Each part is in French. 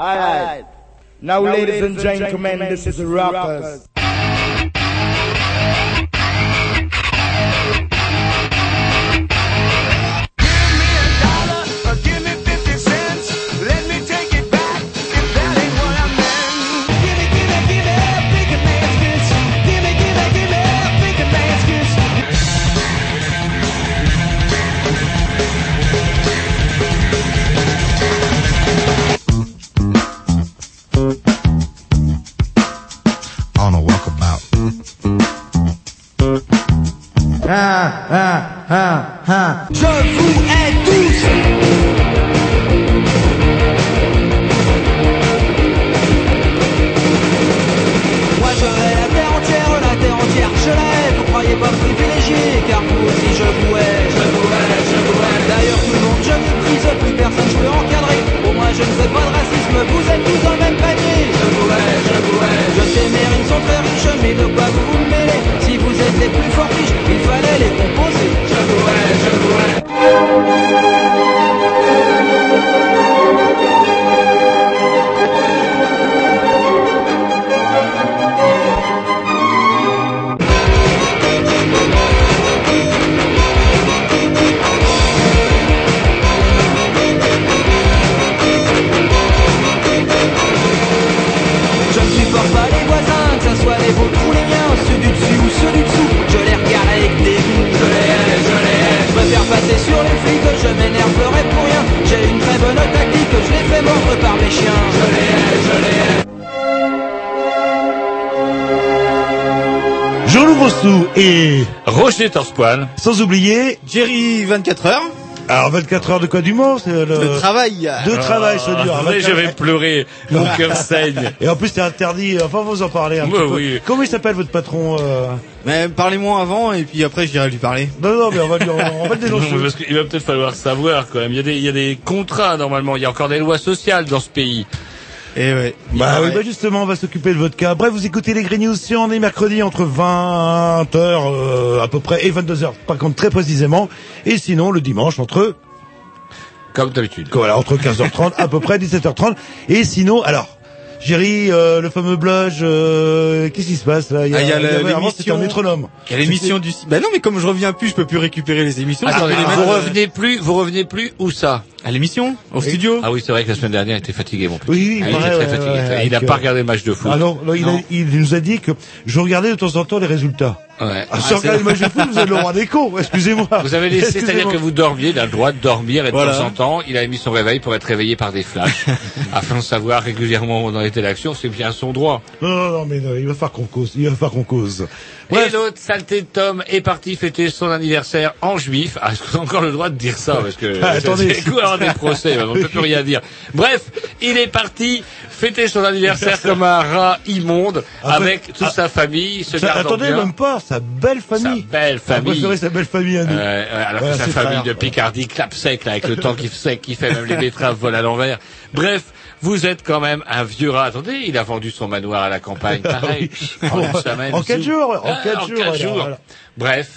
Alright. Now, ladies and gentlemen, this is Rockers. Torspoil. sans oublier, Jerry 24 heures alors 24 heures de quoi d'humour, c'est le, de travail. de travail, ça dure. Ah, mais 24 je vais pleurer, mon cœur saigne. Et en plus, c'est interdit. Enfin, vous en parlez un petit peu. oui. Comment il s'appelle votre patron euh... Mais parlez-moi avant et puis après je dirai lui parler. Non, non, mais on va, lui- on va le Non, mais dénoncer. parce qu'il va peut-être falloir savoir quand même. Il y, a des, il y a des contrats normalement. Il y a encore des lois sociales dans ce pays. Et ouais. Bah Il oui, bah justement, on va s'occuper de votre cas. Bref, vous écoutez les Green News si on est mercredi entre 20h euh, à peu près et 22h, par contre très précisément. Et sinon, le dimanche entre Comme d'habitude. Voilà, entre 15h30 à peu près 17h30. Et sinon, alors, Jerry, euh, le fameux blush, euh, qu'est-ce qui se passe là? Ah, il y a le- avant, c'était un l'émission- métronome. Il y a l'émission du... Bah non mais comme je reviens plus, je peux plus récupérer les émissions. Attendez, peux les vous revenez plus, vous revenez plus où ça? À l'émission Au studio Ah oui, c'est vrai que la semaine dernière, il était fatigué, mon petit. Oui, oui, Ah, il était très ouais, fatigué. ouais, il n'a pas euh, regardé le match de foot. Ah non, là, il, a- Non. il nous a dit que je regardais de temps en temps les résultats. Ouais. Ah, si on regarde les matchs de foot, vous êtes le roi des cons, excusez-moi. Vous avez laissé, c'est-à-dire que vous dormiez, il a le droit de dormir et de Voilà. temps en temps, il a mis son réveil pour être réveillé par des flashs, afin de savoir régulièrement où en était l'action, c'est bien son droit. Non, non, non, mais non, il va falloir qu'on cause, il va falloir qu'on cause. Et l'autre, saleté de Tom, est parti fêter son anniversaire en juif. Ah, est-ce que j'ai encore le droit de dire ça Parce que Ah, attendez. c'est quoi des procès On ne peut plus rien dire. Bref, il est parti fêter son anniversaire comme un rat immonde, Après- avec toute ah, sa famille, se Ça- attendez, bien. même pas, sa belle Sa famille. belle On a famille. préféré sa belle famille à nous. Euh, alors Voilà, que sa famille de Picardie clap sec là, avec le temps qui fait, qui fait même les betteraves volent à l'envers. Bref, vous êtes quand même un vieux rat. Attendez, il a vendu son manoir à la campagne, pareil. en. En quatre jours, en Ah, quatre en jours, quatre voilà, jours. voilà. Bref.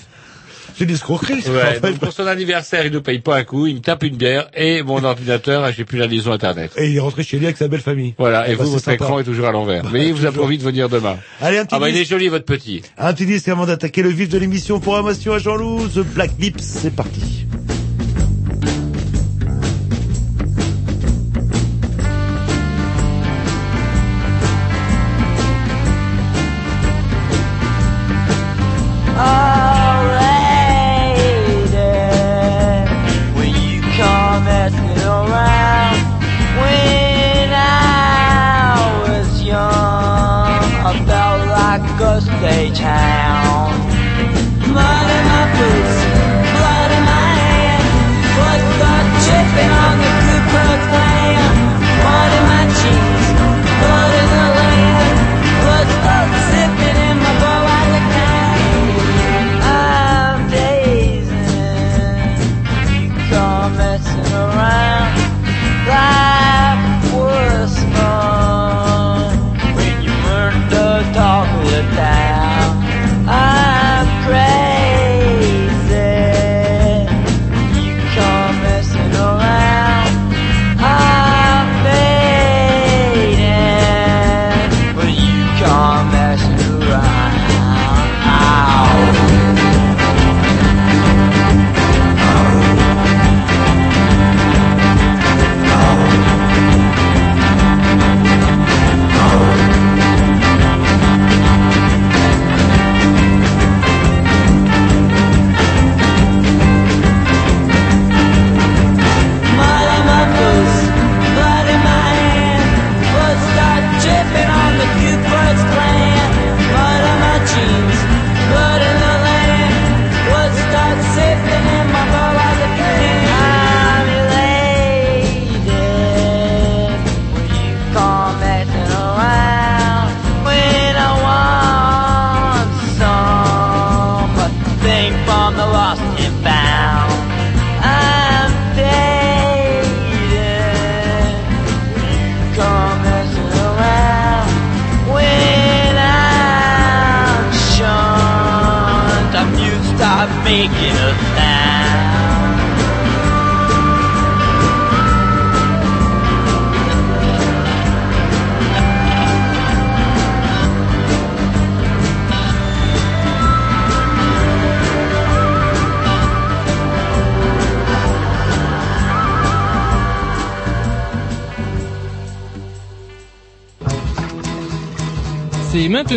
C'est des escroqueries. Ouais, donc pour son anniversaire, il ne paye pas un coup, il me tape une bière et mon ordinateur, j'ai plus la liaison internet. Et il est rentré chez lui avec sa belle famille. Voilà, et Bah, vous, votre sympa. écran est toujours à l'envers. Mais il vous a promis de venir demain. Allez, un petit Ah bah il est joli votre petit. Un petit disque avant d'attaquer le vif de l'émission. Programmation à Jean-Loup, The Black Lips, c'est parti.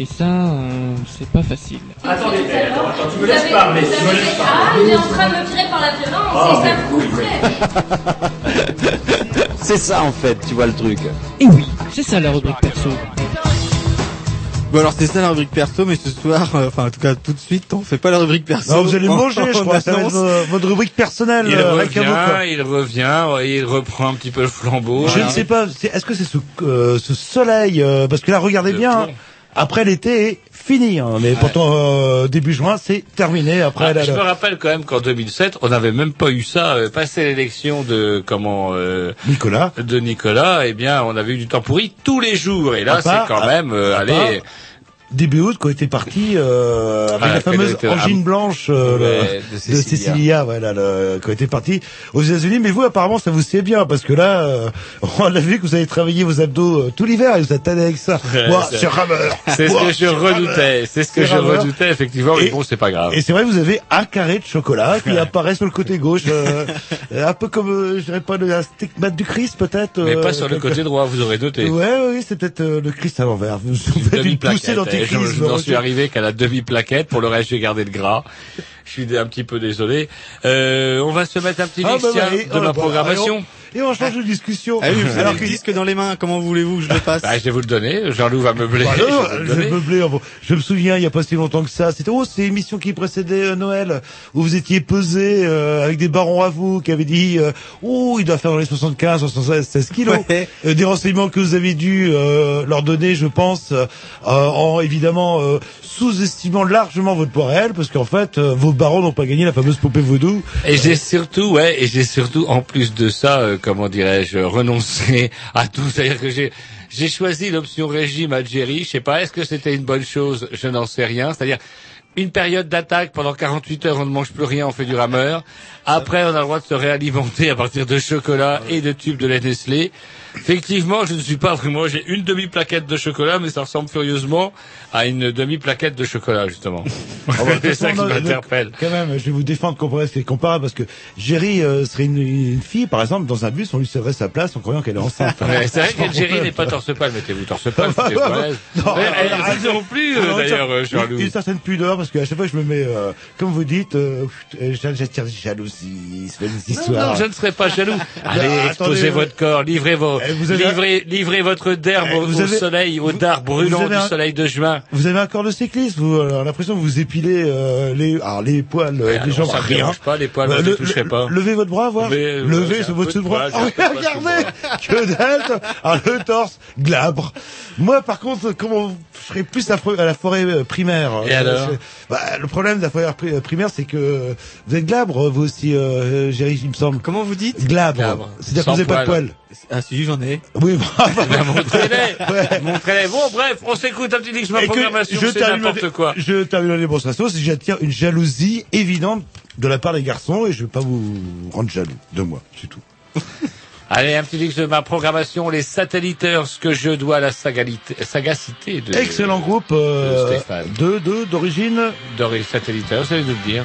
Et ça, euh, c'est pas facile. Attendez, attends, attends, tu me laisses parler, tu me laisses Ah, il est en train de me tirer par la violence, Oh, et ça me. C'est ça en fait, tu vois le truc. Et oui, c'est ça la rubrique perso. Bon alors c'est ça la rubrique perso, mais ce soir, euh, enfin en tout cas tout de suite, on fait pas la rubrique perso. Non, vous allez manger, je crois. Ça va être votre rubrique personnelle. Il euh, revient, il revient, ouais, il reprend un petit peu le flambeau. Je hein. ne sais pas. c'est- Est-ce que c'est ce, euh, ce soleil euh, Parce que là, regardez Le bien. plomb. Après l'été est fini, hein, mais pourtant euh, début juin c'est terminé. Après Ah, je me rappelle quand même qu'en 2007, on n'avait même pas eu ça. Euh, passé l'élection de comment euh, Nicolas. de Nicolas, eh bien, on avait eu du temps pourri tous les jours. Et là, c'est quand même, euh, allez, début août quand était parti euh, avec Ouais, la fameuse angine blanche euh, Ouais, le- de. Cécilia, voilà, le, quand était parti aux États-Unis. Mais vous, apparemment, ça vous sied bien parce que là, euh, on a vu que vous avez travaillé vos abdos euh, tout l'hiver et vous êtes tanné avec ça. Ouais, c'est- c'est ce que je redoutais. C'est ce que je rameur. redoutais effectivement. Mais bon, c'est pas grave. Et c'est vrai, vous avez un carré de chocolat qui apparaît sur le côté gauche, euh, un peu comme, euh, je dirais pas, le- un stigmate du Christ peut-être. Mais pas sur le côté droit, vous aurez noté. Ouais, ouais, oui, c'est peut-être le Christ à l'envers. Vous, faites une poussée demi-plaquette. Je, n'en suis arrivé qu'à la demi-plaquette. Pour le reste, j'ai gardé le gras. Je suis un petit peu désolé. Euh, on va se mettre un petit Ah, mix bah, bah, de oh, ma bah, programmation. Et on change de discussion. Ah oui, vous avez Alors le que- disque dans les mains, comment voulez-vous que je le passe Bah, je vais vous le donner. Jean-Loup va meubler. Bah, je vais le je vais meubler. Je me souviens, il y a pas si longtemps que ça. C'était oh, c'est l'émission qui précédait euh, Noël, où vous étiez pesé euh, avec des barons à vous qui avaient dit euh, oh, il doit faire dans les 75, 76, 16 kilos. Ouais. Euh, des renseignements que vous avez dû euh, leur donner, je pense, euh, en évidemment euh, sous-estimant largement votre poids réel, parce qu'en fait, vos barons n'ont pas gagné la fameuse poupée vaudou. Et j'ai surtout, ouais, et j'ai surtout, en plus de ça, comment dirais-je, renoncé à tout. C'est-à-dire que j'ai, j'ai choisi l'option régime Algérie. Je sais pas, est-ce que c'était une bonne chose? Je n'en sais rien. C'est-à-dire une période d'attaque pendant 48 heures, on ne mange plus rien, on fait du rameur. Après, on a le droit de se réalimenter à partir de chocolat et de tubes de lait Nestlé. Effectivement, je ne suis pas vraiment. J'ai une demi-plaquette de chocolat, mais ça ressemble furieusement à une demi-plaquette de chocolat, justement. Ah bah, c'est ça qui le- le- m'interpelle. Quand même, je vais vous défendre comparé c'est comparable parce que Jerry euh, serait une, une fille, par exemple, dans un bus, on lui céderait sa place en croyant qu'elle est enceinte. C'est vrai qu'Algérie n'est pas mettez-vous foutez-vous bah, à bah, l'aise. non, alors, Vous non plus, euh, d'ailleurs, euh, une, certaine pudeur parce qu'à chaque fois je me mets, euh, comme vous dites, euh, euh, j'attire jalousie, c'est une Non, histoire. non, je ne serai pas jaloux. Allez, attendez, exposez euh, votre corps, livrez vos, eh, vous avez- livrez, livrez votre derbe Eh, au, vous au avez- soleil, au dard brûlant avez du un- soleil de juin. Vous avez un corps de cycliste, vous, alors, l'impression que vous épilez euh, les, alors, les poils, euh, Ouais, les alors, jambes, ça rien. pas, les poils, Bah, je le- pas. Levez votre bras, voir. Levez, euh, Levez un votre bras. un Oh, regardez, que dalle. Alors le torse glabre. Moi, par contre, comment je serais plus à, la forêt euh, primaire. Et Euh, alors bah, Le problème de la forêt pri- primaire, c'est que vous êtes glabre, vous aussi, euh, Géry, il me semble. Comment vous dites? Glabre. Glabre. C'est-à-dire que vous n'avez pas de poils. Ah si, j'en ai. Oui, bah, Montrez-les, Ouais. montrez-les. Bon, bref, on s'écoute un petit mix ma programmation, c'est n'importe quoi. Je termine la démonstration, que j'attire une jalousie évidente de la part des garçons et je vais pas vous rendre jaloux de moi, c'est tout. Allez, un petit mix de ma programmation, les satelliteurs, ce que je dois à la sagacité de... Excellent groupe euh, de Stéphane. de d'origine. Doré satelliteurs, c'est de le dire.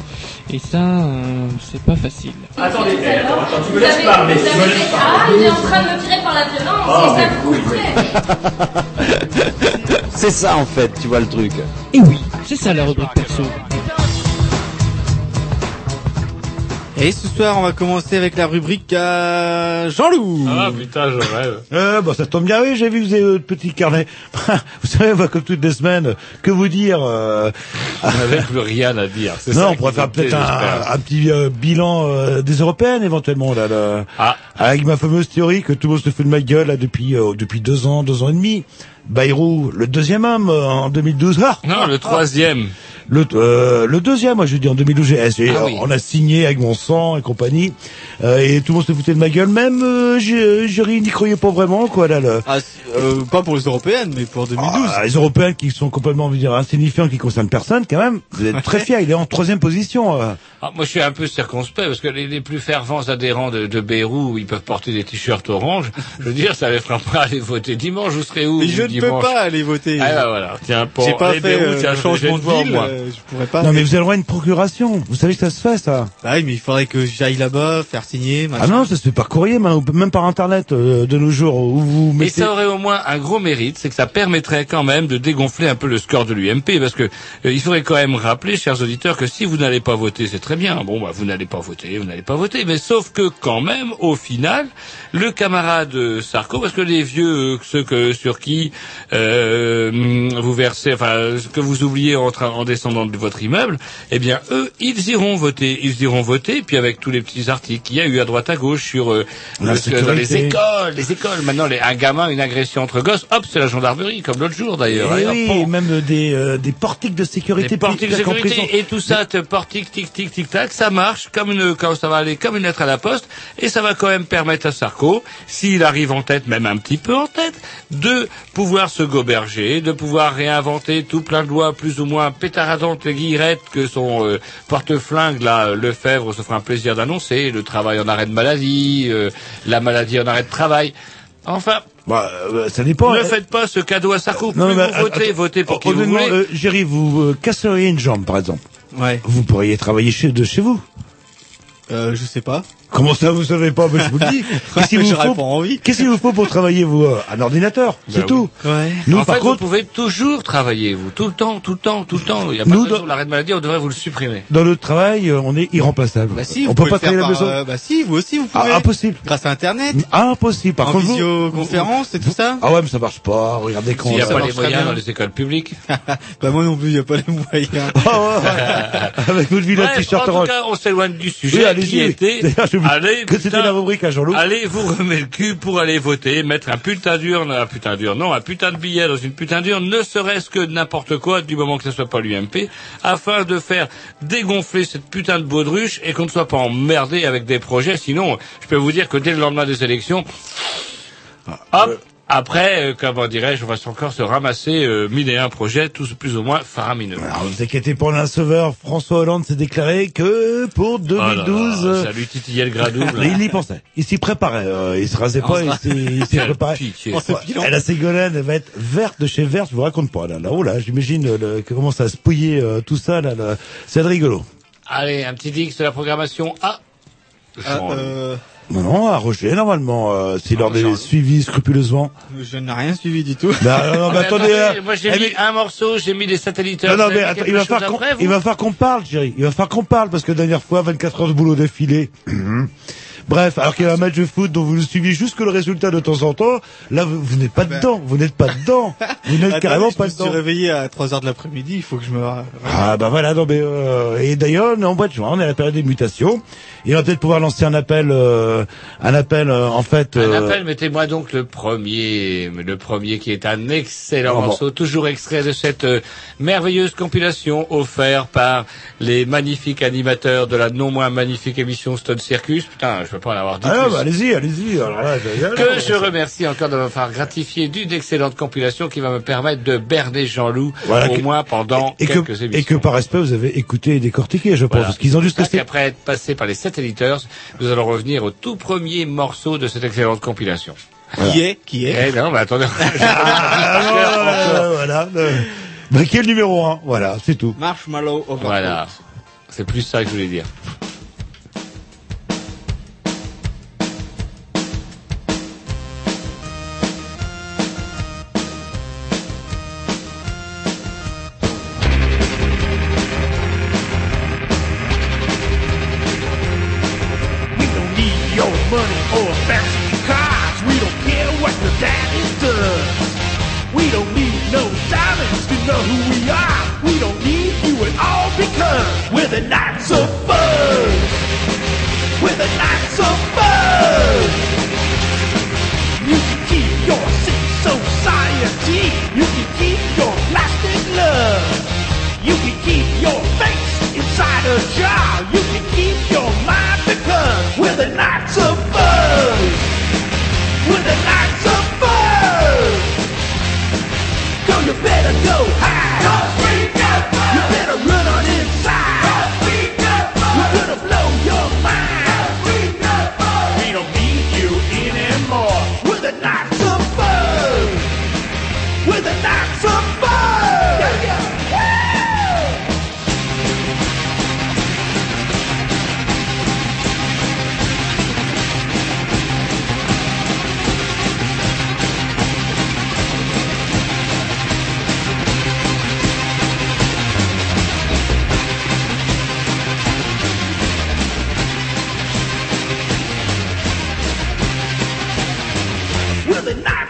Et ça, euh, c'est pas facile. Attendez, attends, attends, tu me laisses parler, tu me avez- laisses Ah, il est en train de me tirer par la violence, Oh, c'est ça mais que vous faites. C'est ça en fait, tu vois le truc. Et oui, c'est ça la rubrique perso. Et ce soir, on va commencer avec la rubrique euh, Jean-Loup. Ah putain, je rêve. Euh, bon, ça tombe bien, oui, j'ai vu que vous avez votre petit carnet. vous savez, moi, comme toutes les semaines, que vous dire euh, On n'avait plus rien à dire. c'est Non, ça on pourrait faire peut-être un, petit euh, bilan euh, des européennes éventuellement là, là. Ah. avec ma fameuse théorie que tout le monde se fout de ma gueule là, depuis euh, depuis deux ans, deux ans et demi. Bayrou, le deuxième homme euh, en 2012. Ah Non, le troisième. Le, euh, le deuxième, moi je dis en 2012, j'ai- j'ai- Ah oui. on a signé avec mon sang et compagnie, euh, et tout le monde se foutait de ma gueule. Même euh, j'ai- Jerry n'y croyait pas vraiment, quoi. Là, le, Ah, euh, pas pour les européennes, mais pour 2012. Ah, les Européens qui sont complètement, on veut dire, insignifiants, qui concernent personne, quand même. Vous êtes très fiers. Il est en troisième position. Euh. Ah, moi, je suis un peu circonspect parce que les, les plus fervents adhérents de, de ils peuvent porter des t-shirts orange, je veux dire, ça les fera pas aller voter dimanche. Vous serez où mais je ne peux pas aller voter. Ah bah voilà, tiens, pour J'ai pas les fait Beyrouth, euh, tiens, le je- changement de ville, moi. euh, je pourrais pas. Non, mais vous avez le droit à une procuration. Vous savez que ça se fait, ça. Bah oui, mais il faudrait que j'aille là-bas, faire signer, machin. Ah non, ça se fait par courrier, même par internet euh, de nos jours, où vous Et mettez. ça aurait au moins un gros mérite, c'est que ça permettrait quand même de dégonfler un peu le score de l'UMP, parce que euh, il faudrait quand même rappeler, chers auditeurs, que si vous n'allez pas voter, c'est très bien. Bon, bah, vous n'allez pas voter, vous n'allez pas voter, mais sauf que quand même, au final, le camarade euh, Sarko, parce que les vieux, euh, ceux que sur qui euh, vous versez, enfin, ce que vous oubliez en, train- en descendant de votre immeuble, eh bien, eux, ils iront voter, ils iront voter, puis avec tous les petits articles qu'il y a eu à droite à gauche sur euh, le- dans les écoles, les écoles. Maintenant, les, un gamin, une agression entre gosses, hop, c'est la gendarmerie, comme l'autre jour d'ailleurs. Eh oui, bon. même des, euh, des portiques de sécurité. Les portiques de sécurité et tout ça, portique, tic, tic, tic, tac, ça marche comme une, quand ça va aller comme une lettre à la poste, et ça va quand même permettre à Sarko, s'il arrive en tête, même un petit peu en tête, de pouvoir se goberger, de pouvoir réinventer tout plein de lois plus ou moins pétaradantes et guillerettes que son euh, porte-flingue, là, euh, Lefebvre se fera un plaisir d'annoncer, le travail en arrêt de maladie, euh, la maladie en arrêt de travail. Enfin, Bah, euh, ça dépend. ne faites pas ce cadeau à Sarko. Non, mais, vous votez, votez pour qui vous voulez. euh, Jerry, vous euh, casseriez une jambe, par exemple. Ouais. Vous pourriez travailler chez, de chez vous. Euh, je sais pas. Comment ça, vous savez pas? Mais je vous le dis. Qu'est-ce qu'il vous faut vous pour travailler, vous euh, Un ordinateur, c'est Bah oui. tout. Ouais. Nous, en par fait, contre, vous pouvez toujours travailler, vous, tout le temps, tout le temps, tout le temps. Il n'y a pas Nous, de raison, dans- l'arrêt de maladie, on devrait vous le supprimer. dans notre travail, euh, on est irremplaçable. Bah si, on vous peut pas le faire travailler à la par, maison. euh, bah si, vous aussi vous Ah, pouvez. impossible. Grâce à Internet, Impossible. Par en contre, vous- visioconférence et tout ça. Ah ouais, mais ça marche pas. Regardez quand S'il n'y a pas les moyens dans les écoles publiques. bah moi non plus, il y a pas les moyens. Ah. Avec votre vilain Bref, t-shirt en tout cas, on s'éloigne du sujet allez-y. Allez, que c'était putain, la rubrique à Jean-Loup. allez vous remettre le cul pour aller voter, mettre un putain d'urne, un putain d'urne, non, un putain de billet dans une putain d'urne, ne serait-ce que n'importe quoi, du moment que ce soit pas l'UMP, afin de faire dégonfler cette putain de baudruche et qu'on ne soit pas emmerdé avec des projets, sinon, je peux vous dire que dès le lendemain des élections, hop, après, euh, comment dirais-je, on va encore se ramasser euh, mille et un projets, tous plus ou moins faramineux. Alors, vous inquiétez pas, un sauveur, François Hollande s'est déclaré que pour Oh là là, 2012, euh, ça lui titillait le gras double. il y pensait. Il s'y préparait. euh, il se rasait pas, il s'y- il s'y Quelle préparait. pitié. En se Ouais, pilant. Elle a Ségolène, elle va être verte de chez verte, je vous raconte pas. Là, là, oh là, j'imagine euh, commence à se pouiller euh, tout ça. Là, là. c'est rigolo. Allez, un petit X de la programmation A. Ah, euh, Non, non, à Roger, normalement, euh, c'est lors des Jean- suivis scrupuleusement. je n'ai rien suivi du tout. Bah, non, non, mais Mais attendez. euh, moi j'ai eh, mis mais- un morceau, j'ai mis des satellites. Non, non, mais attends, il va falloir qu'on, il va falloir qu'on parle, Jerry. Il va falloir qu'on parle parce que dernière fois, 24 heures de boulot d'affilée. Bref, alors qu'il y a un match de foot dont vous ne suivez juste que le résultat de temps en temps, là, vous, vous n'êtes pas dedans. Vous n'êtes pas dedans. Vous n'êtes Attends, carrément mais je pas me suis dedans. réveillé à 3 heures de l'après-midi, il faut que je me... Ah bah voilà, non mais euh, et d'ailleurs on est en mois de juin, on est à la période des mutations. On va peut-être pouvoir lancer un appel, euh, un appel euh, en fait. Un euh, appel, mettez-moi donc le premier, le premier qui est un excellent Oh, bon. morceau, toujours extrait de cette euh, merveilleuse compilation offerte par les magnifiques animateurs de la non moins magnifique émission Stone Circus. Putain, je peux pas en avoir dit Ah, plus. bah, allez-y, allez-y. Que je remercie encore de me faire gratifier d'une excellente compilation qui va me permettre de berner Jean-Loup Voilà, au que- moins pendant et que, quelques émissions. et que par respect vous avez écouté et décortiqué, je pense, Voilà. parce qu'ils ont juste resté. qu'après être passé par les satelliteurs, nous allons revenir au tout premier morceau de cette excellente compilation. Qui est Qui est Eh non, mais attendez. Ah, voilà, voilà. euh, Bah, qui est le numéro un? Voilà, c'est tout. Marshmallow Overcoat. voilà. C'est plus ça que je voulais dire. The night.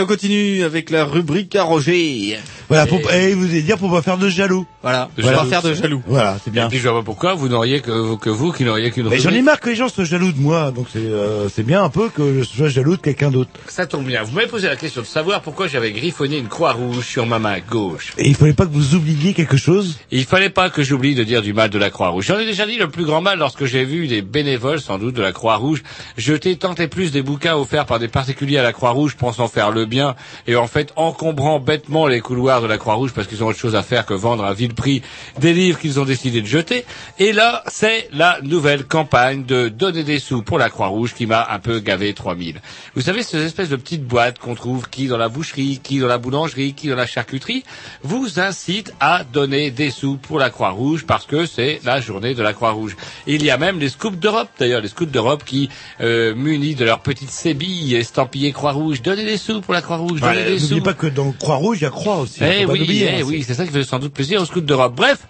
Et on continue avec la rubrique à Roger. Voilà, pour, et vous allez dire pour pas faire de jaloux. Voilà, De on va jaloux, faire de jaloux. Voilà, c'est bien. Et puis je vois pas pourquoi vous n'auriez que, que vous qui n'auriez qu'une Mais j'en ai marre que les gens soient jaloux de moi, donc c'est euh, c'est bien un peu que je sois jaloux de quelqu'un d'autre. Ça tombe bien. Vous m'avez posé la question de savoir pourquoi j'avais griffonné une croix rouge sur ma main gauche. Et il fallait pas que vous oubliez quelque chose? Il fallait pas que j'oublie de dire du mal de la Croix-Rouge. J'en ai déjà dit le plus grand mal lorsque j'ai vu des bénévoles, sans doute, de la Croix-Rouge, jeter tant et plus des bouquins offerts par des particuliers à la Croix-Rouge pensant faire le bien et en fait encombrant bêtement les couloirs de la Croix-Rouge parce qu'ils ont autre chose à faire que vendre à vil prix des livres qu'ils ont décidé de jeter. Et là, c'est la nouvelle campagne de donner des sous pour la Croix-Rouge qui m'a un peu gavé 3000. Vous savez, ces espèces de petites boîtes qu'on trouve qui dans la boucherie, qui dans la boulangerie, qui dans la charcuterie, vous incitent à donner des sous pour la Croix-Rouge parce que c'est la journée de la Croix-Rouge. Il y a même les scouts d'Europe, d'ailleurs, les scouts d'Europe qui, euh, munis de leur petite sébille estampillée Croix-Rouge, donnez des sous pour la Croix-Rouge, donnez des sous. N'oubliez pas que dans Croix-Rouge, il y a Croix aussi. Eh oui, eh hein, oui, c'est ça qui fait sans doute plaisir aux scouts d'Europe. Bref,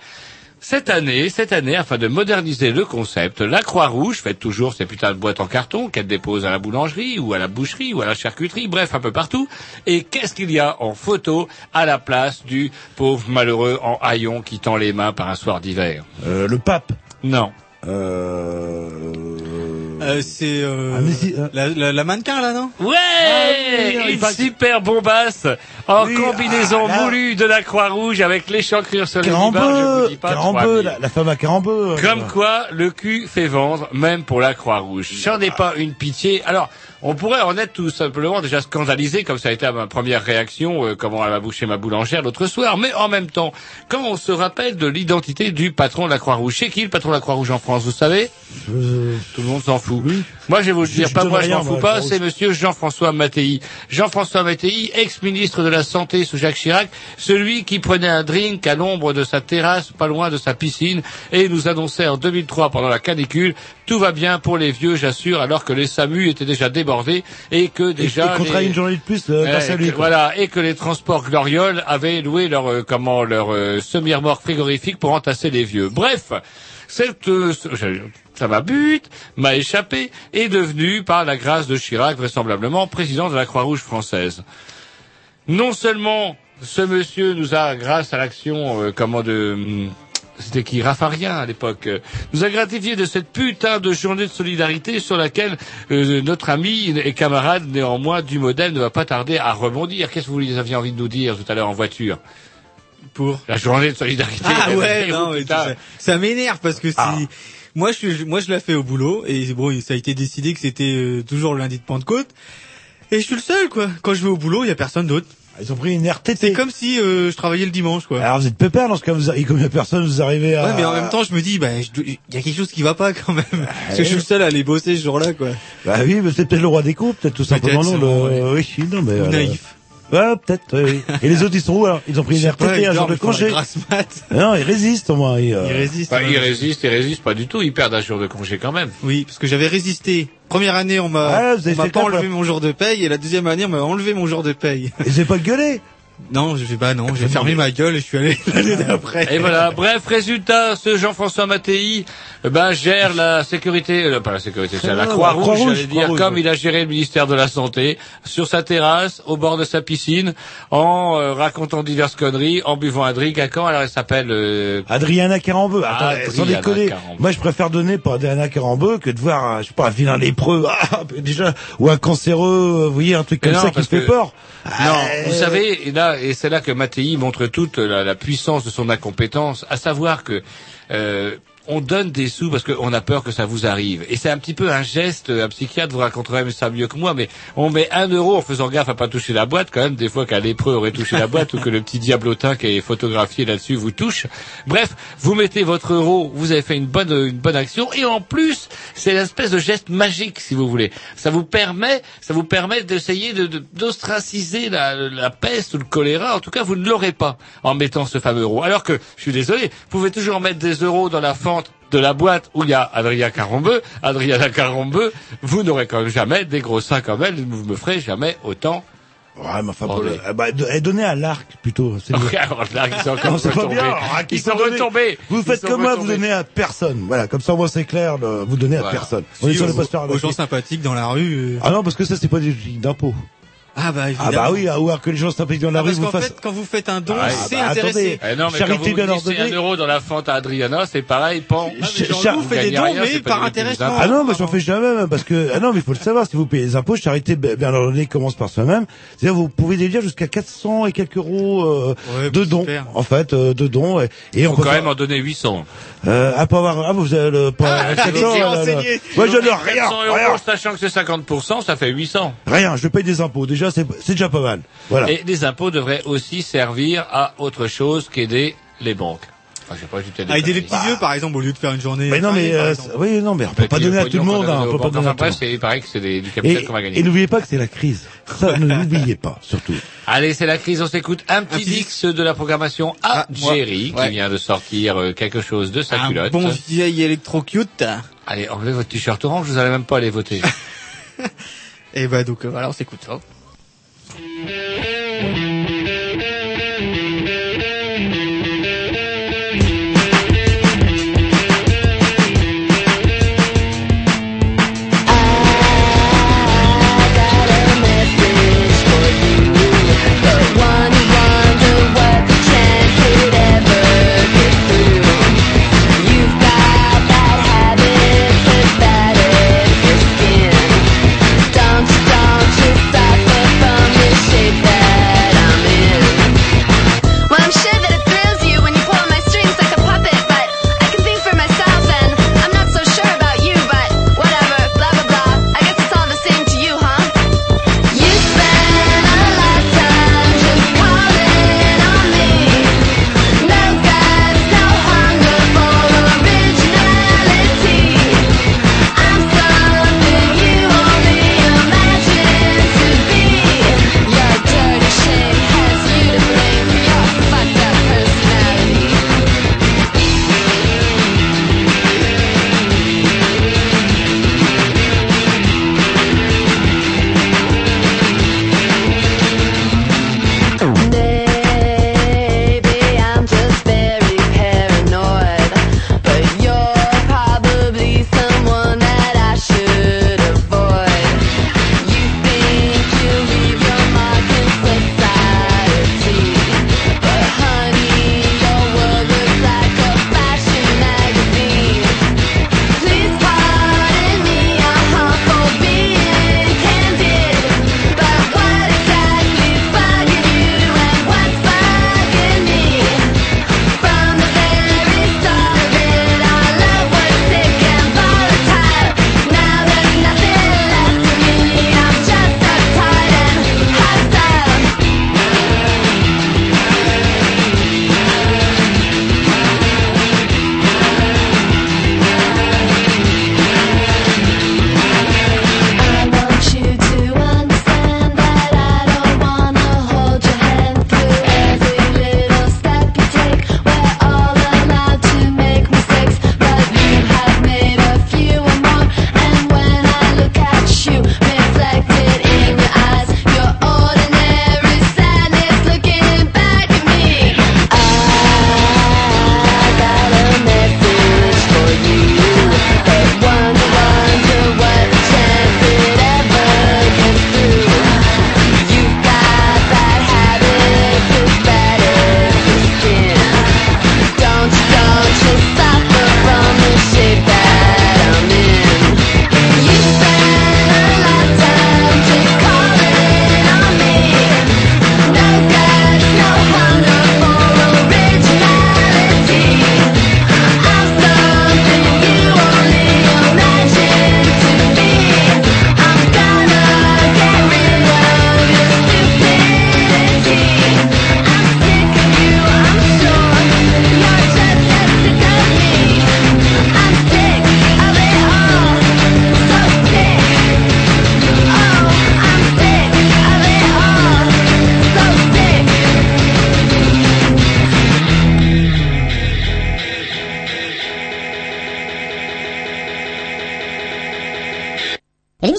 cette année, cette année, afin de moderniser le concept, la Croix-Rouge fait toujours ces putains de boîtes en carton qu'elle dépose à la boulangerie ou à la boucherie ou à la charcuterie, bref, un peu partout. Et qu'est-ce qu'il y a en photo à la place du pauvre malheureux en haillon qui tend les mains par un soir d'hiver? Euh, le pape. Non. Euh... Euh, c'est euh, Ah, si, euh. la, la, la mannequin là, non? Ouais, oui, il une super bombasse en Oui, combinaison ah, là. moulue de la Croix-Rouge avec l'échancrure sur les nibards, je vous Carambeu, dis pas Carambeu, 3000. la, la femme à Carambeu. Comme quoi, le cul fait vendre, même pour la Croix-Rouge. J'en ai pas une pitié. Alors, on pourrait en être tout simplement déjà scandalisé, comme ça a été à ma première réaction, euh, comment elle a bouché ma boulangère l'autre soir. Mais en même temps, quand on se rappelle de l'identité du patron de la Croix-Rouge, c'est qui le patron de la Croix-Rouge en France, vous savez? Euh, Tout le monde s'en fout. Moi, je vais vous le dire, pas moi, je m'en fous pas, c'est monsieur Jean-François Mattei. Jean-François Mattei, ex-ministre de la Santé sous Jacques Chirac, celui qui prenait un drink à l'ombre de sa terrasse, pas loin de sa piscine, et nous annonçait en 2003 pendant la canicule, tout va bien pour les vieux, j'assure, alors que les SAMU étaient déjà débordés et que déjà... et les- une journée de plus euh, grâce à lui. que- quoi. voilà, et que les transports Gloriole avaient loué leur euh, comment leur euh, semi-remorque frigorifique pour entasser les vieux. Bref, cette euh, ça m'a but, m'a échappé, est devenu par la grâce de Chirac vraisemblablement président de la Croix-Rouge française. Non seulement ce monsieur nous a, grâce à l'action euh, comment de hum, c'était qui Raffarien à l'époque, euh, nous a gratifié de cette putain de journée de solidarité sur laquelle euh, notre ami et camarade néanmoins du modèle ne va pas tarder à rebondir. Qu'est-ce que vous aviez envie de nous dire tout à l'heure en voiture? Pour? La journée de solidarité. Ah ouais, non, mais ça m'énerve parce que si Ah. Moi je moi je la fais au boulot et bon ça a été décidé que c'était euh, toujours le lundi de Pentecôte et je suis le seul quoi. Quand je vais au boulot, il y a personne d'autre. Ils ont pris une RTT. C'est comme si euh, je travaillais le dimanche quoi. Alors vous êtes pépère dans ce cas, vous de personnes vous arrivez à... Ouais, mais en même temps, je me dis, bah, il y a quelque chose qui va pas quand même. Parce que je suis le seul à aller bosser ce jour-là, quoi. Bah oui, mais c'est peut-être le roi des coups, peut-être tout simplement, non, le... Oui, non, mais... Ou euh, naïf. Ouais, peut-être, oui, oui. Et les autres, ils sont où, alors? Ils ont pris une RTT, un jour de congé. Non, ils résistent, au moins. Ils, euh, Ils résistent. Bah, ouais. ils résistent, ils résistent pas du tout, ils perdent un jour de congé quand même. Oui, parce que j'avais résisté. Première année, on m'a, vous avez on m'a fait pas quoi, enlevé mon jour de paye, et la deuxième année, on m'a enlevé mon jour de paye. Ils n'avaient pas gueulé? Non, je vais bah non, j'ai fermé ma gueule et je suis allé l'année d'après. Et voilà, bref, résultat, ce Jean-François Mattei euh, ben, gère la sécurité, euh, pas la sécurité, c'est Ah, la la Croix-Rouge, j'allais dire, comme il a géré le ministère de la Santé, sur sa terrasse, au bord de sa piscine, en euh, racontant diverses conneries, en buvant un drink à quand Alors, elle s'appelle... euh, Adriana Carambeu. Attends, Adriana sans déconner. Carambeu. Moi, je préfère donner pour Adriana Carambeu que de voir, un, je sais pas, un vilain lépreux, ah, déjà, ou un cancéreux, vous voyez, un truc comme non, ça qui fait que- peur. Non, Euh, vous savez, et et c'est là que Mattei montre toute la, la puissance de son incompétence, à savoir que euh, on donne des sous parce qu'on a peur que ça vous arrive. Et c'est un petit peu un geste, un psychiatre vous raconterait ça mieux que moi, mais on met un euro en faisant gaffe à pas toucher la boîte, quand même, des fois qu'un lépreux aurait touché la boîte ou que le petit diablotin qui est photographié là-dessus vous touche. Bref, vous mettez votre euro, vous avez fait une bonne, une bonne action, et en plus, c'est l'espèce de geste magique, si vous voulez. Ça vous permet, ça vous permet d'essayer de, de- d'ostraciser la, la peste ou le choléra. En tout cas, vous ne l'aurez pas en mettant ce fameux euro. Alors que, je suis désolé, vous pouvez toujours mettre des euros dans la fente de la boîte où il y a Adrien Carambeu, Adriana Carambeu, vous n'aurez quand même jamais des gros seins comme elle, vous me ferez jamais autant. Ouais, mais enfin, Oh, pour le- eh, donnez à l'arc, plutôt. C'est mieux. Alors là, ils sont encore Non, c'est pas bien. alors, qui Ils sont retombés. Vous faites comme moi, vous donnez à personne. Voilà, comme ça, moi, c'est clair, le- vous donnez à Voilà. personne. On est sur le poster aux gens sympathiques dans la rue. euh. Ah non, parce que ça, c'est pas des d'impôts. Ah bah Ah bah oui, à voir que les gens s'appliquent dans la Ah, rue, parce vous qu'en fait, quand vous faites un don, Ah, c'est bah, intéressé. Eh non, mais Charité quand vous ordonnée. un euro dans la fente à Adriana, c'est pareil, pan. Jean-Loup Char- fait des gagnez dons, rien, mais par des intéressement. Ah non, mais j'en fais jamais même parce que ah non, mais il faut le savoir. Si vous payez les impôts, charité bien bien ordonnée commence par soi-même. C'est-à-dire vous pouvez déduire jusqu'à 400 et quelques euros euh, Ouais, de dons, super. en fait, euh, de dons. Et, et on peut quand faire- même en donner 800. euh, à pas avoir ah vous avez le pas Ah, 400, j'ai là, là. renseigné. Moi je donne rien, 400 euros, rien, sachant que c'est 50%, ça fait 800. rien. Je paye des impôts. Déjà c'est c'est déjà pas mal. Voilà. Et les impôts devraient aussi servir à autre chose qu'aider les banques. Enfin, je sais pas, À aider les petits vieux, par exemple, au lieu de faire une journée. mais non mais euh, oui non mais on peut pas donner à tout le monde. hein, on peut pas donner à tout le monde. c'est pareil que c'est des- du capital Et, qu'on va gagner. et n'oubliez pas que c'est la crise. Ça ne l'oubliez pas surtout. Allez, c'est la crise, on s'écoute un petit Dix de la programmation Ah, moi. Jerry, Ouais. qui vient de sortir euh, quelque chose de sa Un culotte. bon vieil électro-cute. Allez, enlevez votre t-shirt orange, vous allez même pas aller voter. Et bah donc, euh, voilà, on s'écoute ça. Yeah.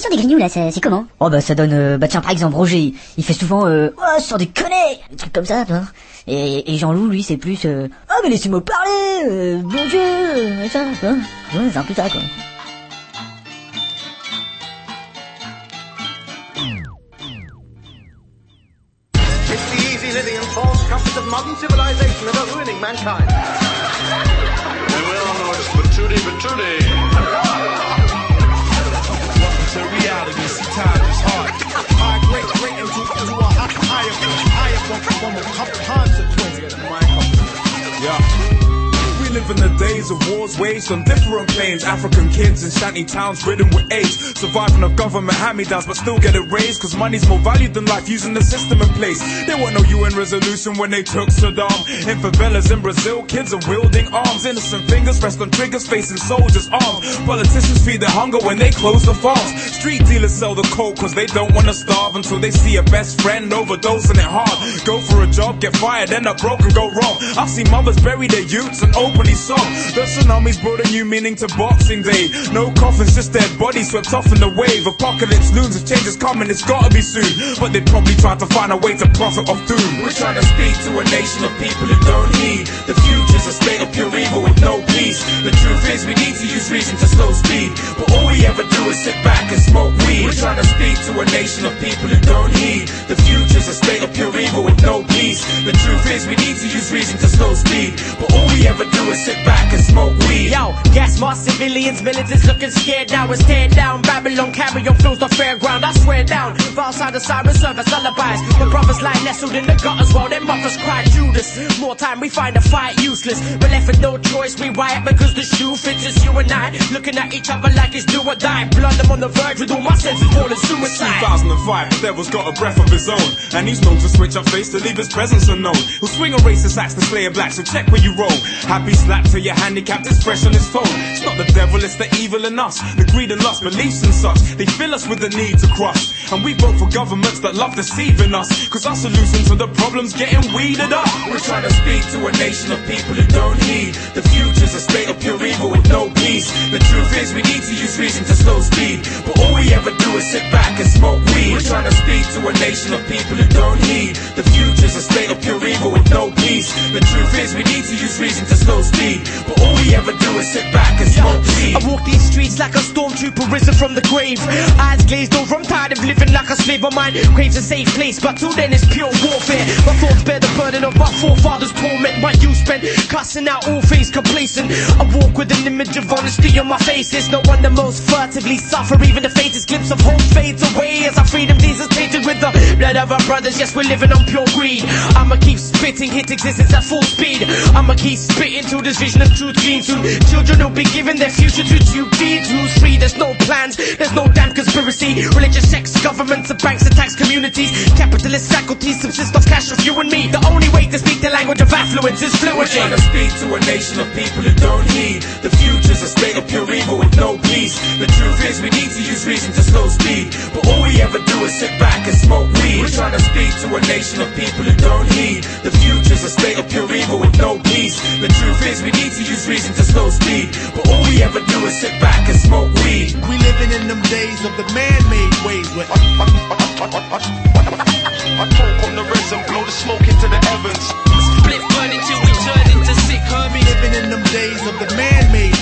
L'émission des Grignoux là, c'est comment? Oh bah ça donne, euh, bah tiens par exemple Roger, il fait souvent, euh, oh sans déconner, des trucs comme ça, tu vois. Et, et Jean-Loup lui c'est plus, euh, ah mais laissez-moi parler, euh, bon Dieu, euh, ça, tu vois. Ouais, c'est un peu ça quoi. false comforts of modern civilization that are ruining mankind. And. Great, great into, into a hi- higher, higher form, form of con- live in the days of wars waged on different planes. African kids in shanty towns ridden with AIDS. Surviving of government hand-me-downs, but still get it raised. Cause money's more valued than life using the system in place. There weren't no UN resolution when they took Saddam. In favelas in Brazil, kids are wielding arms. Innocent fingers rest on triggers facing soldiers' arms. Politicians feed their hunger when they close the farms. Street dealers sell the coke cause they don't wanna starve until they see a best friend overdosing it hard. Go for a job, get fired, end up broke and go wrong. I've seen mothers bury their youths and openly The tsunamis brought a new meaning to Boxing Day. No coffins, just dead bodies swept off in the wave. Apocalypse looms, the change is coming, it's gotta be soon. But they probably try to find a way to profit off doom. We're trying to speak to a nation of people who don't heed. The future's a state of pure evil with no peace. The truth is we need to use reason to slow speed. But all we ever do is sit back and smoke weed. We're trying to speak to a nation of people who don't heed. The future's a state of pure evil with no peace. The truth is we need to use reason to slow speed. But all we ever do is sit back and smoke weed. Yo, gas mask civilians, militants looking scared now. It's tear down. Babylon carry on flows the fairground. I swear down. Outside the siren service lullabies. The brothers lie nestled in the gutters while their mothers cry Judas. More time we find the fight useless. But left with no choice, we riot because the shoe fits us. You and I looking at each other like it's do or die. Blood, I'm on the verge with all my senses falling suicide. 2005, the devil's got a breath of his own. And he's known to switch up face to leave his presence unknown. He'll swing a racist axe to slay a black, so check where you roll. Happy slap to your handicapped, it's fresh on his phone. It's not the devil, it's the evil in us. The greed and lust, beliefs and such. They fill us with the need to crush. And we vote for governments that love deceiving us. Cause our solution to the problem's getting weeded up. We're trying to speak to a nation of people who don't heed. The future's a state of pure evil with no peace. The truth is we need to use reason to slow speed. But all we ever do is sit back and smoke weed. We're trying to speak to a nation of people who don't heed. The future's a state of pure evil with no peace. The truth is we need to use reason to slow speed. But all we ever do is sit back and smoke weed. I walk these streets like a stormtrooper risen from the grave. Eyes glazed over, I'm tired of living like a slave. My mind craves a safe place, but till then it's pure warfare. My thoughts bear the burden of my forefathers' torment. My youth spent cussing out all things complacent. I walk with an image of honesty on my face. It's no one that most furtively suffer. Even the faintest glimpse of hope fades away as our freedom is tainted with the blood of our brothers. Yes, we're living on pure greed. I'ma keep spitting, hit existence at full speed. I'ma keep spitting till this vision of truth gleams soon. Children will be given their future to two deeds. Who's free? There's no plans, there's no damn conspiracy. Religious sects, governments, and banks attacks communities. Capitalist faculties subsist off cash of you and me. The only way to speak language of affluence is fluency. Trying to speak to a nation of people who don't heed. The future's a state of pure evil with no peace. The truth is, we need to use reason to slow speed. But all we ever do is sit back and smoke weed. We're trying to speak to a nation of people who don't heed. The future's a state of pure evil with no peace. The truth is, we need to use reason to slow speed. But all we ever do is sit back and smoke weed. We living in them days of the man-made ways where I, talk on the I, blow the smoke into the heavens. We living in them days of the man-made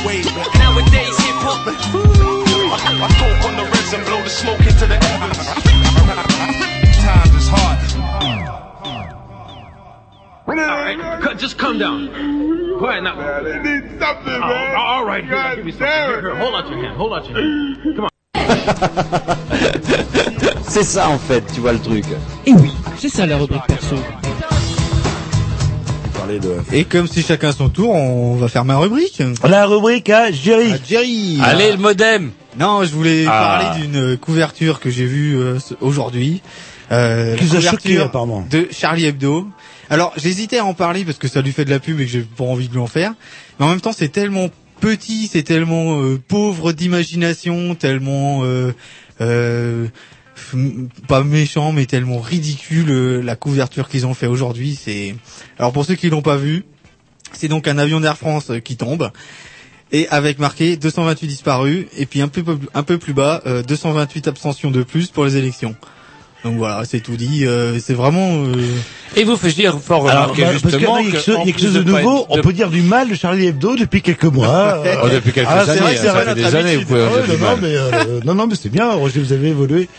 Nowadays hip hop. I talk on the resin, blow the smoke into the heavens. times is hard. Alright, c- just calm down. Go ahead now. They need something, Oh, man. all right, here, I'll God give you something. damn Here, it, here, man. hold out your hand, hold out your hand. Come on. C'est ça en fait, tu vois le truc. Et oui, c'est ça la rubrique perso. Et comme c'est chacun son tour, on va faire ma rubrique. La rubrique à Jerry. À Jerry. Allez, le modem Non, je voulais Ah. parler d'une couverture que j'ai vue euh, aujourd'hui. Euh, la choqué, couverture apparemment. de Charlie Hebdo. Alors, j'hésitais à en parler parce que ça lui fait de la pub et que j'ai pas envie de lui en faire. Mais en même temps, c'est tellement petit, c'est tellement euh, pauvre d'imagination, tellement euh, euh, pas méchant, mais tellement ridicule euh, la couverture qu'ils ont fait aujourd'hui. C'est alors pour ceux qui l'ont pas vu, c'est donc un avion d'Air France euh, qui tombe et avec marqué 228 disparus et puis un peu un peu plus bas euh, 228 abstentions de plus pour les élections. Donc voilà, c'est tout dit. euh, c'est vraiment. euh, Et vous faites dire fort Alors, remarquer bah, parce qu'il y justement que, en il y a quelque chose de nouveau. On peut dire du mal de Charlie Hebdo depuis quelques mois. Oh, depuis quelques Ah, c'est années, vrai, ça fait des années, vous pouvez Ouais, dire du non, non, mal. mais, euh, non, non, mais c'est bien, Roger, vous avez évolué.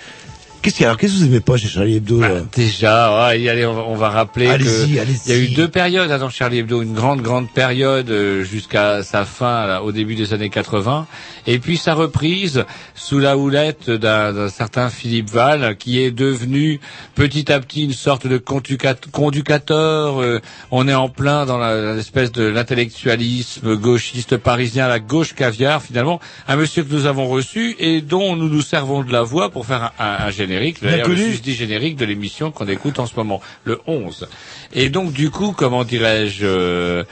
Qu'est-ce qu'il y a, alors, qu'est-ce que vous aimez pas chez Charlie Hebdo euh Déjà, ouais, allez, on va, on va rappeler que Allez-y, il y a eu deux périodes hein, dans Charlie Hebdo, une grande grande période euh, jusqu'à sa fin là, au début des années 80, et puis sa reprise sous la houlette d'un d'un certain Philippe Val qui est devenu petit à petit une sorte de conducat- conducateur. euh, on est en plein dans la- l'espèce de l'intellectualisme gauchiste parisien, la gauche caviar finalement, un monsieur que nous avons reçu et dont nous nous servons de la voix pour faire un, un- un générique, Bien d'ailleurs le susdit générique de l'émission qu'on écoute en ce moment, le 11. Et donc du coup, comment dirais-je euh,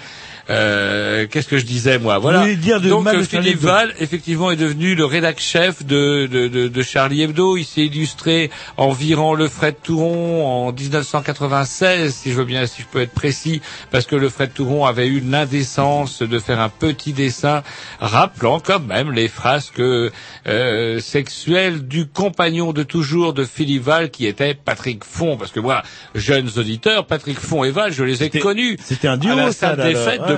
euh, Qu'est-ce que je disais moi? Voilà. Dire de donc mal Philippe. Val, effectivement, est devenu le rédac chef de, de, de, de Charlie Hebdo. Il s'est illustré en virant le Fred Touron en 1996, si je veux bien, si je peux être précis, parce que le Fred Touron avait eu l'indécence de faire un petit dessin rappelant quand même les frasques euh, sexuelles du compagnon de toujours de Philippe Val, qui était Patrick Font. Parce que moi, jeunes auditeurs, Patrick Font et Val, je les ai connus. c'était un duo, à la ça, de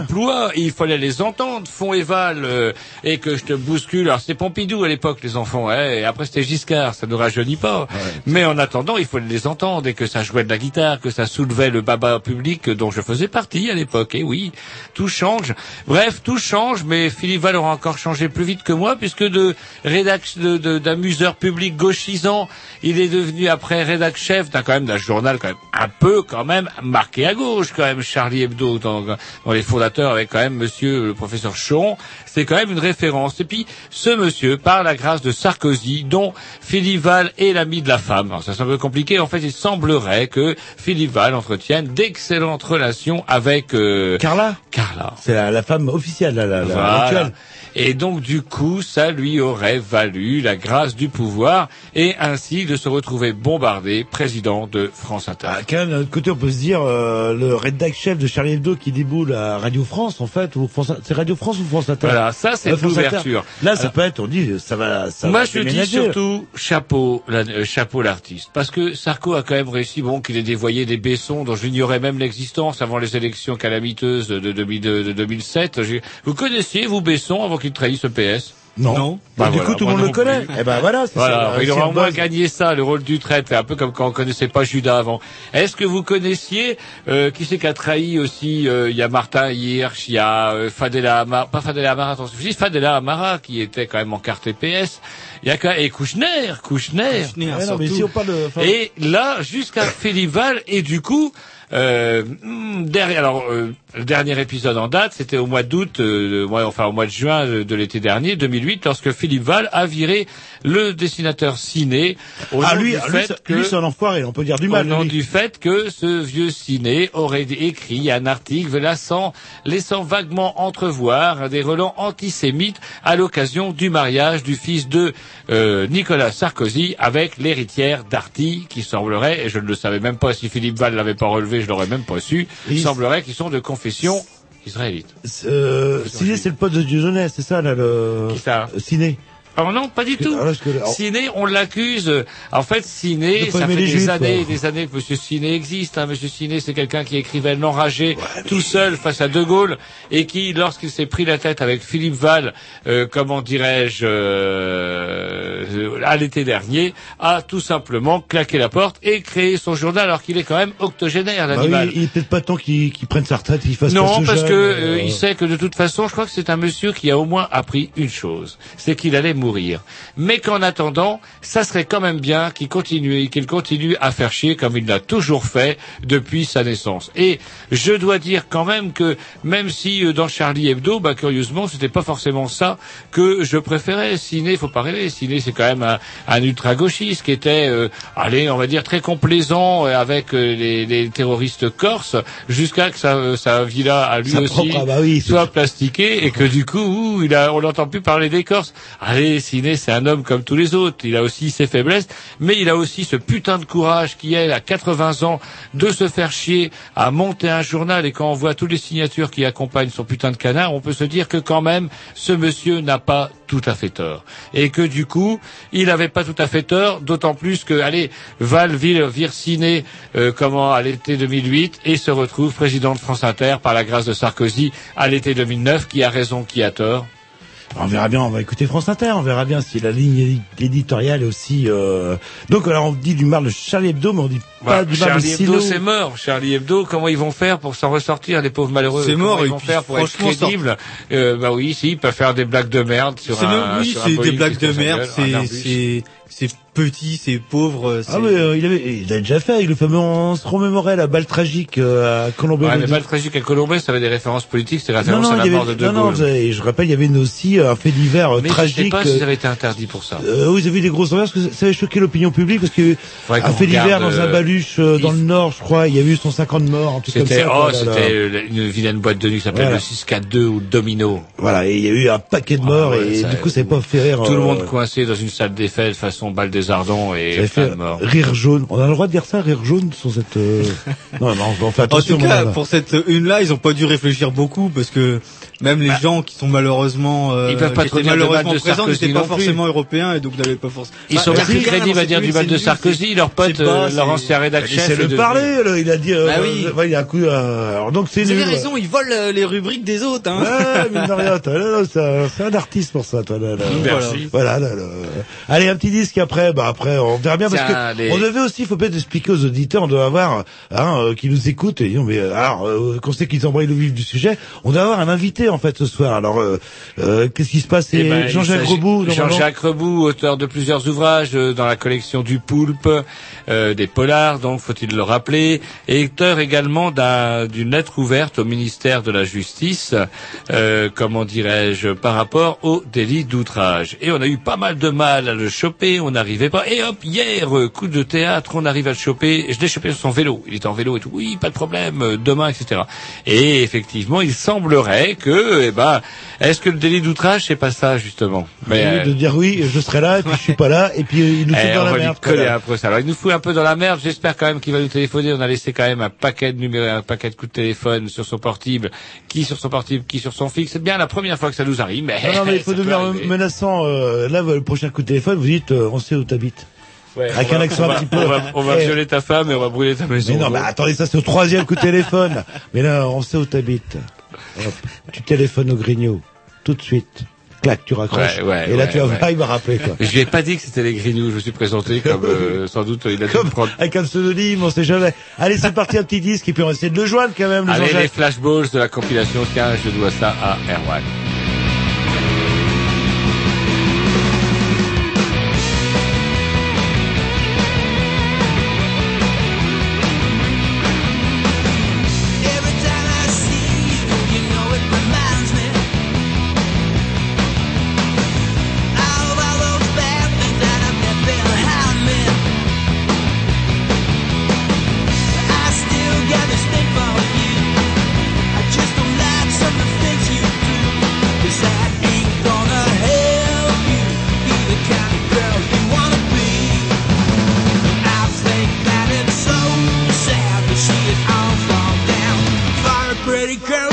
Il fallait les entendre, Fond et Val, euh, et que je te bouscule. Alors c'était Pompidou à l'époque, les enfants, hein, et après c'était Giscard, ça ne rajeunit pas. Mais en attendant, il fallait les entendre, et que ça jouait de la guitare, que ça soulevait le baba public dont je faisais partie à l'époque. Et oui, tout change. Bref, tout change, mais Philippe Val aura encore changé plus vite que moi, puisque de rédac de- de- d'amuseur public gauchisant, il est devenu après rédac chef d'un quand même d'un journal quand même un peu quand même marqué à gauche quand même Charlie Hebdo dans, dans les fondateurs avec quand même monsieur le professeur Chon c'est quand même une référence. Et puis ce monsieur par la grâce de Sarkozy dont Philippe Val est l'ami de la femme. Alors ça c'est un peu compliqué. En fait il semblerait que Philippe Val entretienne d'excellentes relations avec euh, Carla? Carla. C'est la, la femme officielle, la, la, la- voilà. actuelle. Et donc du coup, ça lui aurait valu la grâce du pouvoir et ainsi de se retrouver bombardé président de France Inter. Ah, quand même, d'un autre côté, on peut se dire, euh, le rédac chef de Charlie Hebdo qui déboule à Radio France, en fait, ou France, c'est Radio France ou France Inter Voilà, ça c'est Euh, l'ouverture. Là, ça Alors- peut être, on dit, ça va, ça Moi, va je dis déménager. surtout chapeau, la- euh, chapeau l'artiste, parce que Sarko a quand même réussi, bon, qu'il ait dévoyé des Bessons dont j'ignorais même l'existence avant les élections calamiteuses de, 2000 de- de 2007. J'ai- Vous connaissiez vous Besson avant qu'il trahisse le PS Non. Bah Et du voilà, coup, tout le monde le connaît. plus. Eh ben voilà, c'est Voilà, ça. il aura au moins gagné ça, le rôle du traître, un peu comme quand on connaissait pas Judas avant. Est-ce que vous connaissiez euh, qui c'est qui a trahi aussi euh, Il y a Martin Hirsch, il y a euh, Fadela Amara, pas Fadela Amara, attention, Fadela Amara qui était quand même en carte PS. Il y a quand et Kouchner, Kouchner. Ouais, non, mais si on parle de, enfin, Et là, jusqu'à Félival, et du coup, euh, hmm, derrière, alors, euh, le dernier épisode en date, c'était au mois d'août, euh, enfin au mois de juin de, de l'été dernier, 2008, lorsque Philippe Val a viré le dessinateur ciné au ah, nom lui, du lui, fait que lui, c'est un enfoiré, on peut dire du au mal. nom lui. du fait que ce vieux ciné aurait écrit un article laissant, laissant vaguement entrevoir des relents antisémites à l'occasion du mariage du fils de euh, Nicolas Sarkozy avec l'héritière Darty, qui semblerait, et je ne le savais même pas si Philippe Val l'avait pas relevé, je l'aurais même pas su, il- semblerait qu'ils sont de confession israélite. Euh, Ciné, c'est le pote de Dieudonné, c'est ça, là, le... Qui ça? Ciné. Oh non, pas du tout. Ciné, on l'accuse. euh, En fait, Ciné, ça fait des Juifs, années et des années que Monsieur Ciné existe. Hein. Monsieur Ciné, c'est quelqu'un qui écrivait l'enragé tout seul face à De Gaulle et qui, lorsqu'il s'est pris la tête avec Philippe Val, euh, comment dirais-je, euh, à l'été dernier, a tout simplement claqué la porte et créé son journal alors qu'il est quand même octogénaire, Bah oui, il est peut-être pas temps qu'il qu'il prenne sa retraite, qu'il fasse pas Non, ce parce jeune, que euh, euh, il sait que de toute façon, je crois que c'est un monsieur qui a au moins appris une chose, c'est qu'il allait mourir. Mais qu'en attendant, ça serait quand même bien qu'il continue, qu'il continue à faire chier comme il l'a toujours fait depuis sa naissance. Et je dois dire quand même que même si euh, dans Charlie Hebdo, bah curieusement, c'était pas forcément ça que je préférais. Ciné, faut pas rêver. Ciné, c'est quand même un, un ultra gauchiste qui était, euh, allez, on va dire très complaisant euh, avec euh, les, les terroristes corses, jusqu'à que sa, sa villa à lui aussi propre- ah bah oui, soit plastiquée et que du coup, ouh, il a, on n'entend plus parler des Corses. Allez, C'est un homme comme tous les autres. Il a aussi ses faiblesses, mais il a aussi ce putain de courage qui est à 80 ans de se faire chier à monter un journal et quand on voit toutes les signatures qui accompagnent son putain de canard, on peut se dire que quand même, ce monsieur n'a pas tout à fait tort. Et que du coup, il n'avait pas tout à fait tort, d'autant plus que, allez, Val vire, euh, comment, à l'été 2008, et se retrouve président de France Inter par la grâce de Sarkozy à l'été 2009, qui a raison, qui a tort. On verra bien, on va écouter France Inter, on verra bien si la ligne édi- éditoriale est aussi... Euh... Donc alors on dit du mal de Charlie Hebdo, mais on dit pas Bah, du mal de Charlie Silo. Hebdo, c'est mort. Charlie Hebdo, comment ils vont faire pour s'en ressortir, les pauvres malheureux? C'est Comment mort, ils et vont puis, faire pour être crédibles? euh, Bah oui, si, ils peuvent faire des blagues de merde sur C'est un. même- oui, c'est des blagues de merde, c'est petit, c'est pauvre, c'est... Ah mais euh, il avait, il a déjà fait avec le fameux, on se remémorait la balle tragique euh, à Colombey. Ouais, mais pas le tragique à Colombey, ça avait des références politiques, c'était référence non, non, à la mort avait, de De non, non, Gaulle. avez- et je rappelle, il y avait aussi un fait divers euh, mais je sais tragique. pas si euh, ça avait été interdit pour ça. Euh, oui, vous avez eu des grosses ambiances, parce que ça avait choqué l'opinion publique parce que Faudrait un fait divers dans un euh, baluche euh, dans le Nord, je crois, il y a eu 150 morts, un truc comme ça. Oh, quoi, là, là. c'était euh, une vilaine boîte de nuit qui s'appelle Voilà. le 642 ou Domino. Voilà, et il y a eu un paquet de morts Ah ouais, et ça- du coup, ça n'a pas fait rire. Tout le euh, monde coincé dans une salle des fêtes façon balle des ardents et fait rire jaune. On a le droit de dire ça, rire jaune, sur cette. euh, non, non, on fait En tout cas, pour cette une-là, ils ont pas dû réfléchir beaucoup parce que même les gens qui sont malheureusement, euh, Ils peuvent pas qui trop étaient dire de mal malheureusement de présents n'étaient pas non plus. forcément européens et donc n'avaient pas forcément. Ils sont Bah, plus c'est bien, crédibles non, à dire c'est du mal de c'est- Sarkozy. Leur pote, c'est euh, c'est- Laurent rédac chef. Laissez-le est devenu- parler, là, il a dit. euh, Bah oui. il a coup. euh, alors donc c'est Vous raison, ils volent euh, les rubriques des autres. Hein. Ouais, de là, là, c'est un- c'est artiste pour ça, toi. Là, là. Merci. Voilà, là, là. Allez, un petit disque après, bah après, on verra bien parce que les- on devait aussi, faut peut-être expliquer aux auditeurs, on doit avoir, hein, euh, qui nous écoutent, et disons, mais alors, qu'on sait qu'ils embrayent le vif du sujet, on doit avoir un invité en fait ce soir. Alors, euh, euh, qu'est-ce qui se passe? Eh ben, Jean-Jacques normalement. Jean-Jacques Rebout, auteur de plusieurs ouvrages euh, dans la collection du Poulpe, euh, des Polars, donc faut-il le rappeler, et auteur également d'un- d'une lettre ouverte au ministère de la Justice, euh, comment dirais-je, par rapport au délit d'outrage. Et on a eu pas mal de mal à le choper, on n'arrivait pas. Et hop, hier, euh, coup de théâtre, on arrive à le choper. Je l'ai chopé sur son vélo. Il était en vélo et tout. Oui, pas de problème, euh, demain, etc. Et effectivement, il semblerait que, eh ben, est-ce que le délit d'outrage, c'est pas ça justement? Mais, euh, de dire oui, je serai là, et puis je suis pas là, et puis il nous eh, fout dans on la merde. coller peu ça. Alors il nous fout un peu dans la merde. J'espère quand même qu'il va nous téléphoner. On a laissé quand même un paquet de numéros, un paquet de coups de téléphone sur son portable, qui sur son portable, qui sur son fixe. C'est bien la première fois que ça nous arrive. Mais, Non, non, mais il faut devenir menaçant. Euh, là, le prochain coup de téléphone, vous dites, euh, on sait où t'habites. Ouais, Avec un va- accent un petit peu. On va, on va Eh, violer ta femme et on va brûler ta maison. Mais non, mais attendez, ça c'est au troisième coup de téléphone. Mais là, on sait où t'habites. Tu téléphones au grignot. Tout de suite. Clac, tu raccroches. Ouais, ouais, et là, ouais, tu vas voir, il va rappeler, quoi. Je lui ai pas dit que c'était les Grignoux. Je me suis présenté comme euh, sans doute il a dû me prendre. Avec un pseudonyme, on sait jamais. Allez, c'est parti, un petit disque, et puis on va essayer de le joindre quand même, le Allez, les flashballs de la compilation. Tiens, je dois ça à Erwan. Merry girl.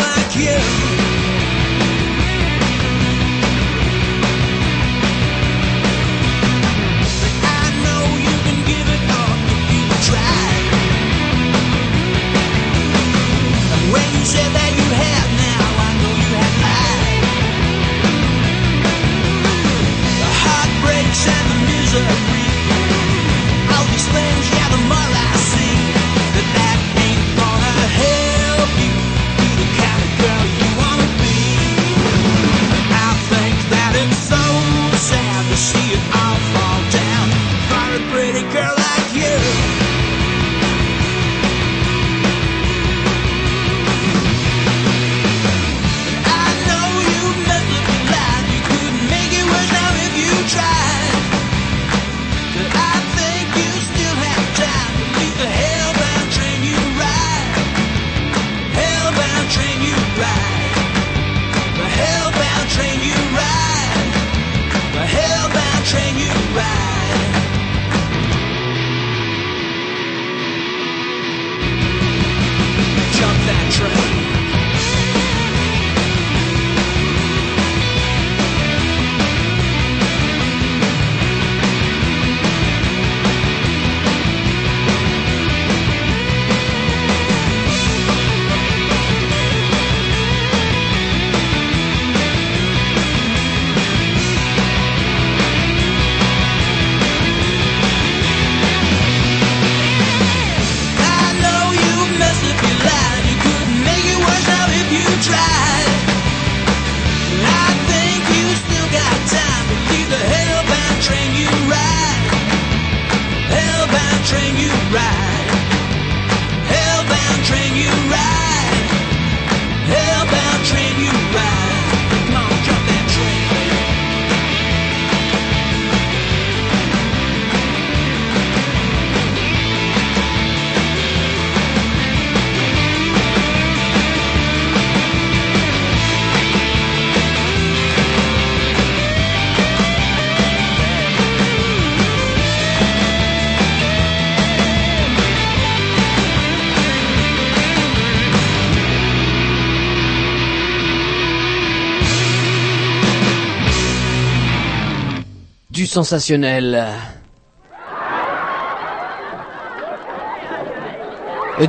Sensationnel.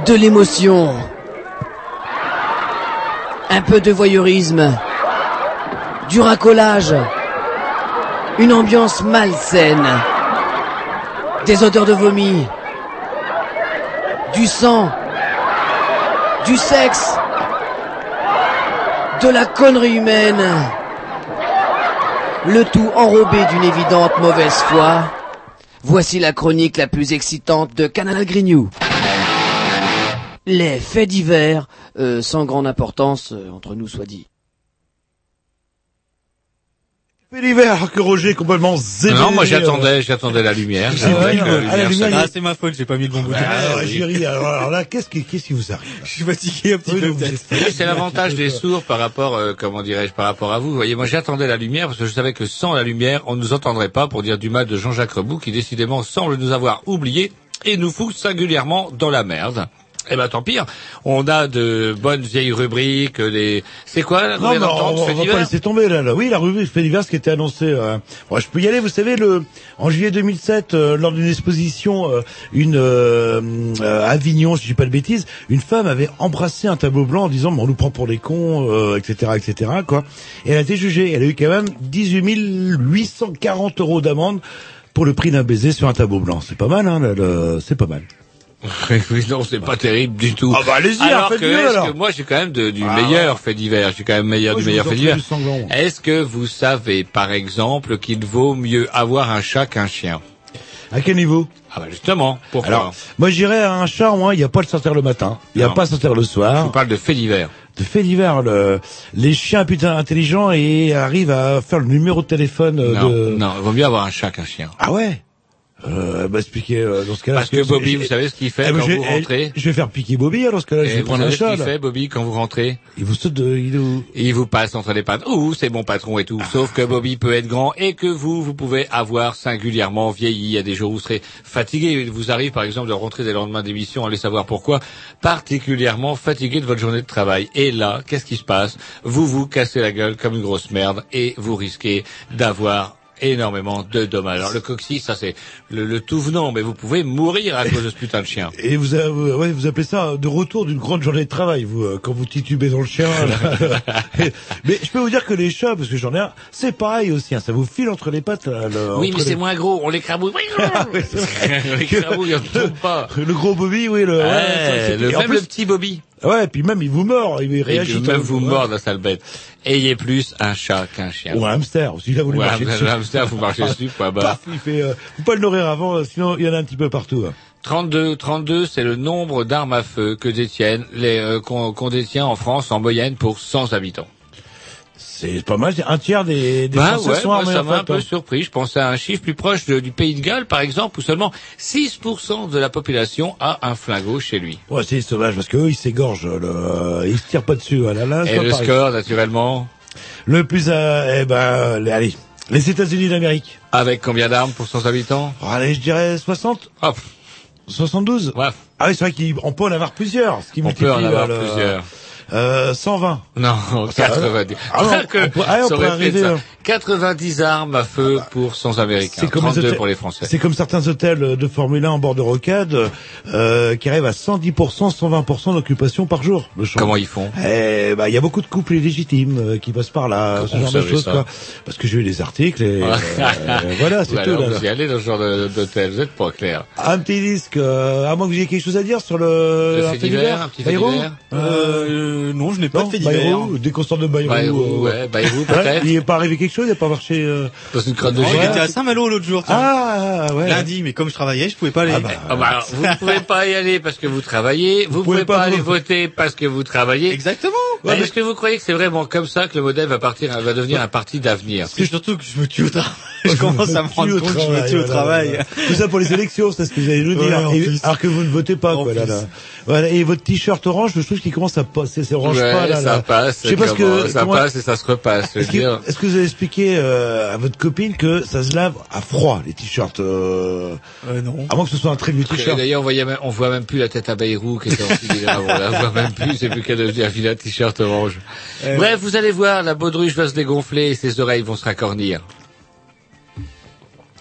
De l'émotion. Un peu de voyeurisme. Du racolage. Une ambiance malsaine. Des odeurs de vomi. Du sang. Du sexe. De la connerie humaine. Le tout enrobé d'une évidente mauvaise foi. Voici la chronique la plus excitante de Canal Grignou. Les faits divers, euh, sans grande importance, euh, entre nous soit dit. Alors que Roger est complètement zélé. Non, moi j'attendais, j'attendais la lumière. Ah ouais, J'attendais que non, à la lumière, ça- il y a- Ah, c'est ma faute, j'ai pas mis le bon bout. Ah, ouais, alors, alors là, qu'est-ce qui, qu'est-ce qui vous arrive? Je suis fatigué un petit peu peut-être. Oui, c'est l'avantage des sourds par rapport, euh, comment dirais-je, par rapport à vous. Vous voyez, moi j'attendais la lumière parce que je savais que sans la lumière, on ne nous entendrait pas pour dire du mal de Jean-Jacques Rebout qui décidément semble nous avoir oubliés et nous fout singulièrement dans la merde. Eh ben tant pire. On a de bonnes vieilles rubriques, des. C'est quoi la Non, mais on, on fait va divers pas laisser tomber là, là. Oui, la rubrique fait divers qui était annoncée. Euh... bon, je peux y aller. Vous savez, le en juillet 2007, euh, lors d'une exposition, euh, une euh, euh, Avignon, si je dis pas de bêtises, une femme avait embrassé un tableau blanc en disant, on nous prend pour des cons, euh, etc., etc. Quoi. Et elle a été jugée. Elle a eu quand même 18 840 euros d'amende pour le prix d'un baiser sur un tableau blanc. C'est pas mal, hein. le- C'est pas mal. oui, non, c'est pas terrible du tout. Ah bah allez-y, alors que, mieux, alors. que moi j'ai quand même de- du Ah, meilleur fait divers. Je suis quand même meilleur Moi, du je meilleur vous fait divers. Est-ce que vous savez, par exemple, qu'il vaut mieux avoir un chat qu'un chien À quel niveau Ah bah justement. Pourquoi Alors, moi j'irais à un chat, moi, il n'y a pas le sortir le matin, il n'y a pas le sortir le Je soir. vous parle de fait divers. De fait divers, le, les chiens putain intelligents et arrivent à faire le numéro de téléphone euh, Non, de. non, il vaut mieux avoir un chat qu'un chien. Ah ouais? Euh, bah expliquez euh, dans ce cas-là. Parce que Bobby, vous savez ce qu'il fait Eh ben, quand vous rentrez Je vais faire piquer Bobby alors dans ce cas-là, je vais vous prendre un savez ce chat. qu'il fait, Bobby, quand vous rentrez Il vous saute de, il est- Il vous passe entre les pattes. Ouh, c'est mon patron et tout. Sauf que Bobby peut être grand et que vous, vous pouvez avoir singulièrement vieilli. Il y a des jours où vous serez fatigué. Il vous arrive, par exemple, de rentrer des lendemains d'émission, allez savoir pourquoi, particulièrement fatigué de votre journée de travail. Et là, qu'est-ce qui se passe? Vous vous cassez la gueule comme une grosse merde et vous risquez d'avoir énormément de dommages. Alors le coccyx, ça c'est le, le tout venant, mais vous pouvez mourir à cause de ce putain de chien. Et vous, avez- ouais, vous appelez ça de retour d'une grande journée de travail, vous, euh, quand vous titubez dans le chien. là. mais je peux vous dire que les chats, parce que j'en ai un, c'est pareil aussi, hein, ça vous file entre les pattes. là, le- Oui, mais c'est moins gros, on l'écrabouille. on l'écrabouille, on ne pas. Le gros Bobby, oui, le, ouais, Ouais, le, même le petit Bobby. Ouais, et puis même il vous mord, il Et réagit. puis quand même vous ouais. mord la sale bête. Ayez plus un chat qu'un chien. Ou un hamster, si là vous voulez marcher un- dessus. un hamster, vous marchez dessus, quoi, bah. Paf, il fait, euh, faut pas le nourrir avant, euh, sinon il y en a un petit peu partout. hein. 32, 32, c'est le nombre d'armes à feu que détiennent les euh, qu'on qu'on détient en France en moyenne pour 100 habitants. C'est pas mal, c'est un tiers des, des Bah Français ouais, sont moi, armés, ça m'a un peu hein. surpris. Je pensais à un chiffre plus proche de- du Pays de Galles, par exemple, où seulement 6% de la population a un flingot chez lui. Ouais, c'est sauvage parce qu'eux ils s'égorgent, le... ils se tirent pas dessus. hein. Là, là, c'est Et le pareil. score, naturellement, Le plus, euh, eh ben, allez, les États-Unis d'Amérique. avec combien d'armes pour 100 habitants? Oh, allez, je dirais 60, Ah, pff, 72. ouais, Ah oui, c'est vrai qu'on peut en avoir plusieurs. Ce qui on peut en multiplie, avoir le- plusieurs. Euh, 120. Non, 90. Ah non, Que- on peut- ah, on ça peut aurait fait arriver, ça. Hein. 90 armes à feu pour 100 Américains. C'est comme les 32 hôtels- pour les Français. C'est comme certains hôtels de Formule 1 en bord de rocade euh, qui arrivent à 110%, 120% d'occupation par jour. Comment ils font? Eh ben, il y a beaucoup de couples illégitimes euh, qui passent par là, Comment ce genre de choses, quoi. Parce que j'ai eu des articles et euh, voilà, c'est Ou tout. alors là. vous y allez dans ce genre d'hôtel, vous êtes pas clair. Un petit disque, euh, à moins que vous ayez quelque chose à dire sur le, Le un fait divers, un petit fait divers. Euh, non, je n'ai pas de fait divers. Bayrou, des constants de Bayrou. Bayrou, euh, ouais, Bayrou, hein, peut-être. Il n'est pas arrivé quelque il a pas marché. Euh... Dans une crotte de. J'étais à Saint-Malo l'autre jour. tiens. Ah, ah, ouais. Lundi, mais comme je travaillais, je pouvais pas aller. Ah bah, Ah bah, alors, vous ne pouvez pas y aller parce que vous travaillez, vous, pouvez pouvez pas, pas aller voter parce que vous travaillez. Exactement. Ouais, Est-ce que vous croyez que c'est vraiment comme ça que le modèle va partir, va devenir un parti d'avenir C'est surtout que je me tue au travail. je commence à me rendre compte que je me tue au travail. Tout ça pour les élections, c'est ce que j'allais Ouais, dire. en Et- alors que vous ne votez pas, quoi, là, plus. là. Voilà. Et votre t-shirt orange, je trouve qu'il commence à passer, c'est orange Ouais, pas, là, ça là. passe, Je sais pas ce que, ça comment- passe et ça se repasse. Est-ce que, vous avez expliqué euh, à votre copine que ça se lave à froid, les t-shirts euh... Euh, non. À moins que ce soit un très vieux t-shirt. D'ailleurs, on voyait même, on voit même plus la tête à Bayrou qui était en on la voit même plus, c'est plus qu'elle devient un t-shirt orange. Euh, Bref, vous allez voir, la baudruche va se dégonfler et ses oreilles vont se raccornir.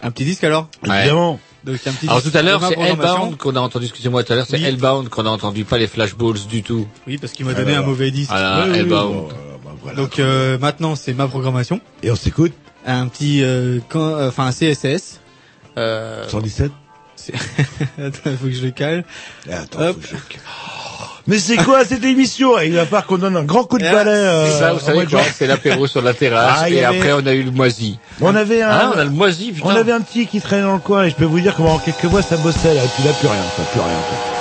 Un petit disque alors Ouais. Évidemment. Donc un petit Alors tout à l'heure, c'est. Hellbound qu'on a entendu, excusez-moi tout à l'heure, c'est Oui. Hellbound qu'on a entendu, pas les flashballs du tout. Oui, parce qu'il m'a donné un mauvais disque. Voilà, Oui, oui, Hellbound. bon, euh, bah, voilà. Donc euh, maintenant, c'est ma programmation. Et on s'écoute. Un petit, euh, quand- euh, enfin un CSS. Euh, 117. c'est- Attends, faut que je le cale. Eh, Attends, Hop. faut que je- Mais c'est quoi cette émission Il va falloir qu'on donne un grand coup de Et balai. euh, C'est ça, vous savez quoi. C'est l'apéro sur la terrasse Ah, et avait- après on a eu le moisi. On avait un, Ah, on a le moisi, putain. on avait un petit qui traînait dans le coin et je peux vous dire que pendant quelques mois ça bossait là. Tu n'as plus rien, ça, plus rien. toi.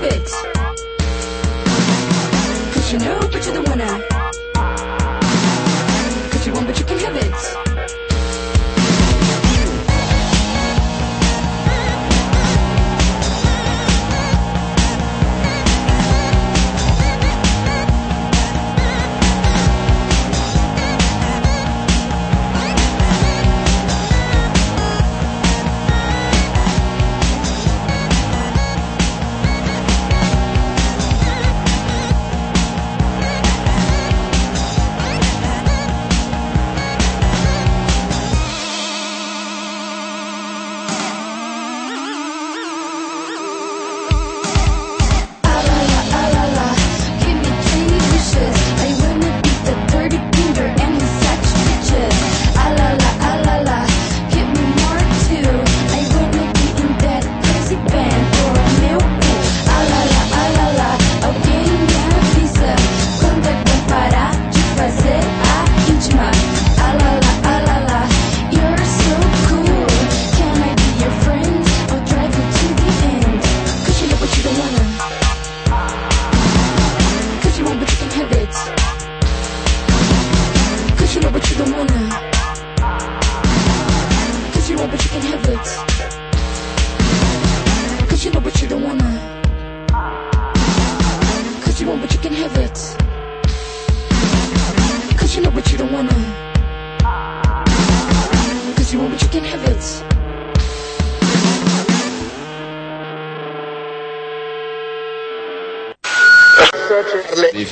savage. Cause you know, but you're the winner.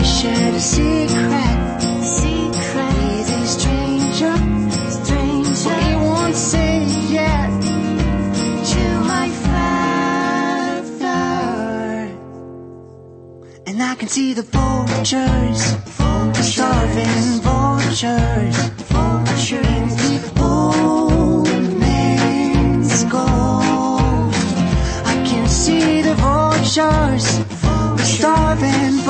I the secret, secret a stranger, stranger. He won't say to my father. And I can see the vultures, the starving vultures, vultures in the old man's ghost. I can see the vultures, the starving vultures,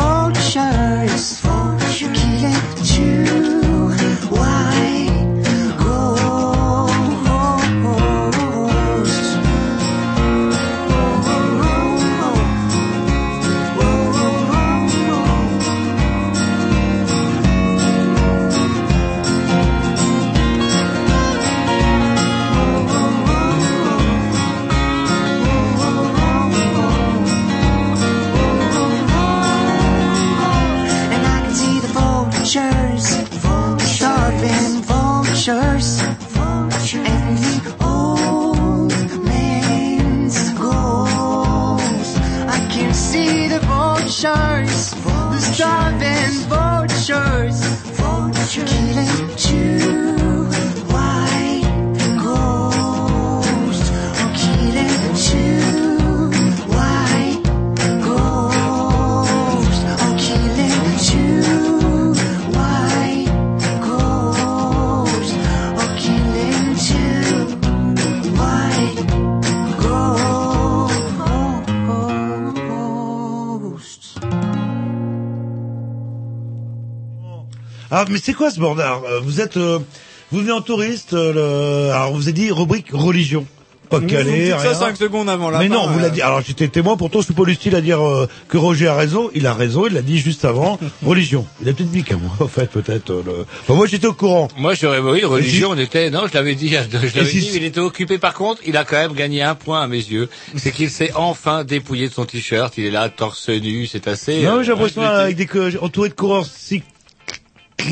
Ah, mais c'est quoi ce bordel Euh, Vous êtes, euh, vous venez en touriste. euh, le... Alors, on vous a dit rubrique religion. Pas Vous- calé, dites ça rien. cinq secondes avant la Mais non, vous euh. l'a dit. Alors, j'étais témoin. Pourtant, je suis pas à dire euh, que Roger a raison. Il a raison. Il l'a dit juste avant. religion. Il a peut-être dit qu'à moi, en fait, peut-être. euh, le... Enfin, moi, j'étais au courant. Moi, j'aurais, oui, religion, on était, non, je l'avais dit, je l'avais si- dit, il était occupé. Par contre, il a quand même gagné un point à mes yeux. C'est qu'il s'est enfin dépouillé de son t-shirt. Il est là, torse nu, c'est assez. Non, euh, j'ai l'impression avec des entouré de coureurs cyclistes.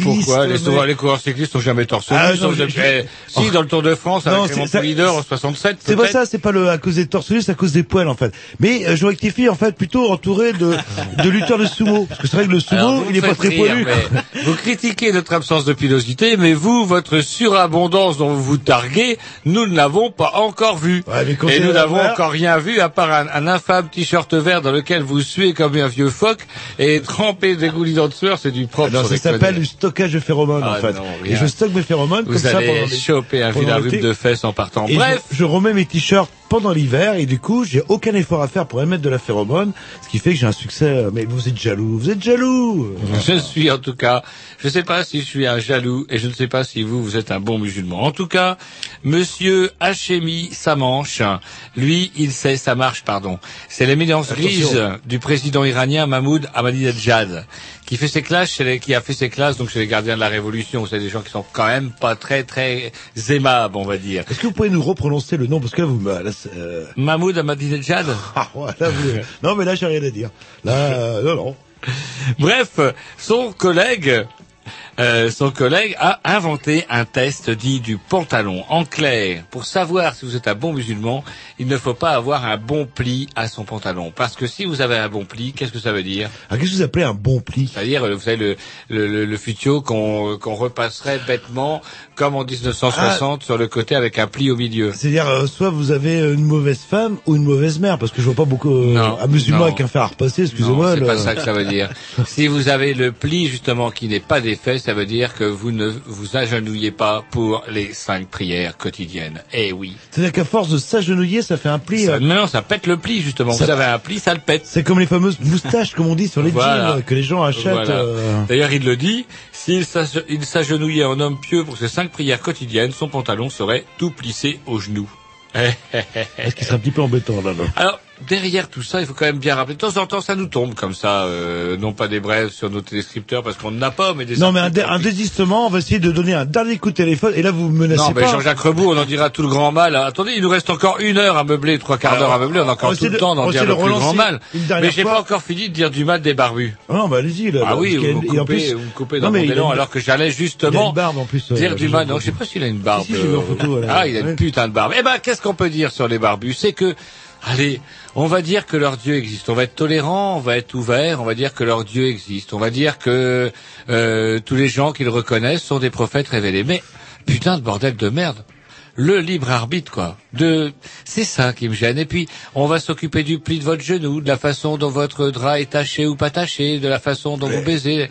Pourquoi les, mais- souvent, les coureurs cyclistes sont jamais torse. Ah, non, je- Eh, Si, dans le Tour de France, Non, avec Raymond Poulidor en 67, C'est pas ça, c'est pas le à cause des torse c'est à cause des poils en fait. Mais euh, je rectifie en fait plutôt entouré de de lutteurs de sumo parce que c'est vrai que le sumo Alors, il est pas très poilu. Vous critiquez notre absence de pilosité, mais vous, votre surabondance dont vous vous targuez, nous ne l'avons pas encore vu. quand Et nous n'avons encore rien vu à part un, un infâme t-shirt vert dans lequel vous suez comme un vieux phoque et trempé dégoulinant de sueur, c'est du propre. Non, sans ça s'appelle stockage de phéromones Ah en fait. non, et je stocke mes phéromones Vous comme ça allez pendant les- choper un pendant vilarume de fesses en partant. Et Bref. je, je remets mes t-shirts pendant l'hiver et du coup j'ai aucun effort à faire pour émettre de la phéromone, ce qui fait que j'ai un succès. euh, Mais vous êtes jaloux, vous êtes jaloux. Je suis en tout cas, je ne sais pas si je suis un jaloux et je ne sais pas si vous, vous êtes un bon musulman. En tout cas, Monsieur Hachemi Samanche, lui, il sait, ça marche, pardon. C'est l'éminence grise du président iranien Mahmoud Ahmadinejad, qui fait ses classes chez les, qui a fait ses classes donc chez les gardiens de la révolution. C'est des gens qui sont quand même pas très très aimables, on va dire. Est-ce que vous pouvez nous reprononcer le nom? Parce que là vous me- là, euh, Mahmoud Ahmadinejad. Ah, vous- non mais là j'ai rien à dire. Là euh, non non. Bref, son collègue, euh, son collègue a inventé un test dit du pantalon. En clair, pour savoir si vous êtes un bon musulman, il ne faut pas avoir un bon pli à son pantalon. Parce que si vous avez un bon pli, qu'est-ce que ça veut dire? Ah, qu'est-ce que vous appelez un bon pli? C'est-à-dire, vous savez, le, le, le, le futio qu'on qu'on repasserait bêtement, comme en 1960, sur le côté avec un pli au milieu. C'est-à-dire euh, soit vous avez une mauvaise femme ou une mauvaise mère parce que je vois pas beaucoup euh, Non, un musulman non. avec un fer à repasser. Excusez-moi. c'est pas ça que ça veut dire. si vous avez le pli justement qui n'est pas ça veut dire que vous ne vous agenouillez pas pour les cinq prières quotidiennes. Eh oui. C'est-à-dire qu'à force de s'agenouiller, ça fait un pli. Ça, euh, non, ça pète le pli justement. Ça- Vous avez un pli, ça le pète. C'est comme les fameuses moustaches, comme on dit sur les Voilà. jeans, que les gens achètent. Voilà. euh, D'ailleurs, il le dit, s'il s'age- il s'agenouillait en homme pieux pour ses cinq prières quotidiennes, son pantalon serait tout plissé aux genoux. Est-ce qu'il serait un petit peu embêtant là, là? Alors, derrière tout ça, il faut quand même bien rappeler, de temps en temps, ça nous tombe comme ça, euh, non pas des brèves sur nos téléscripteurs parce qu'on n'a pas, mais des Non, mais un, articles dé- un désistement, on va essayer de donner un dernier coup de téléphone. Et là, vous me menacez Non, mais pas. Jean-Jacques Rebout, on en dira tout le grand mal. Attendez, il nous reste encore une heure à meubler, trois quarts d'heure à meubler. On a on encore va tout le de- temps on d'en dire le plus grand mal. Mais j'ai pas encore fini de dire du mal des barbus. Ah non, bah allez-y là. Ah oui, vous et en coupez, plus- vous me coupez Non, dans mais mon élan alors que j'allais Il a justement une barbe en plus. euh, dire du mal. Non, je sais pas s'il a une barbe. Voilà. Ah, il a une putain de barbe. Eh ben, qu'est-ce qu'on peut dire sur les barbus? C'est que, allez, on va dire que leur Dieu existe. On va être tolérant, on va être ouvert, on va dire que leur Dieu existe. On va dire que euh, tous les gens qu'ils reconnaissent sont des prophètes révélés. Mais putain de bordel de merde. Le libre arbitre, quoi. De, c'est ça qui me gêne. Et puis, on va s'occuper du pli de votre genou, de la façon dont votre drap est taché ou pas taché, de la façon dont vous baisez.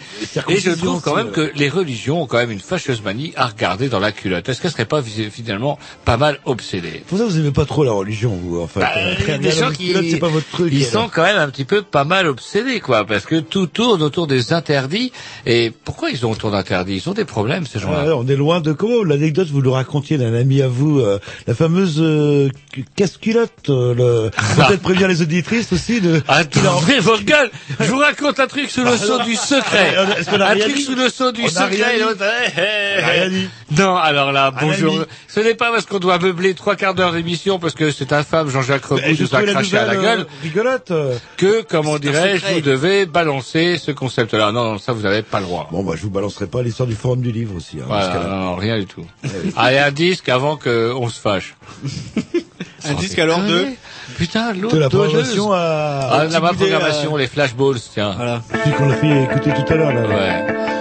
Et je trouve quand même que les religions ont quand même une fâcheuse manie à regarder dans la culotte. Est-ce qu'elle serait pas finalement pas mal obsédée? Pour ça, vous aimez pas trop la religion, vous. En fait, Bah, Euh, des gens qui culotte, c'est pas votre truc. ils alors. sont quand même un petit peu pas mal obsédés, quoi, parce que tout tourne autour des interdits. Et pourquoi ils ont autant d'interdits? Ils ont des problèmes, ces gens-là. Ah on est loin de comment l'anecdote vous le racontiez d'un ami à vous, euh, la fameuse euh, casse-culotte, euh, le... peut-être prévenir les auditrices aussi de. Attendez votre gueule Je vous raconte un truc sous le sceau du secret Ah, Un truc sous le sceau du secret. Non, alors là, bonjour. Ce n'est pas parce qu'on doit meubler trois quarts d'heure d'émission parce que c'est infâme Jean-Jacques Rebout je nous a craché à la gueule euh, rigolote. euh. que, comment dirais-je, vous devez balancer ce concept-là. Non, non, ça vous n'avez pas le droit. Bon, bah, je vous balancerai pas l'histoire du forum du livre aussi. Hein, Voilà, non, non, rien du tout. Allez, un disque avant qu'on se fâche. Un disque alors de Putain, l'autre De la programmation à... Ah, la des, programmation, euh, les flashballs, tiens. Voilà. Celui qu'on a fait écouter tout à l'heure, là. Ouais.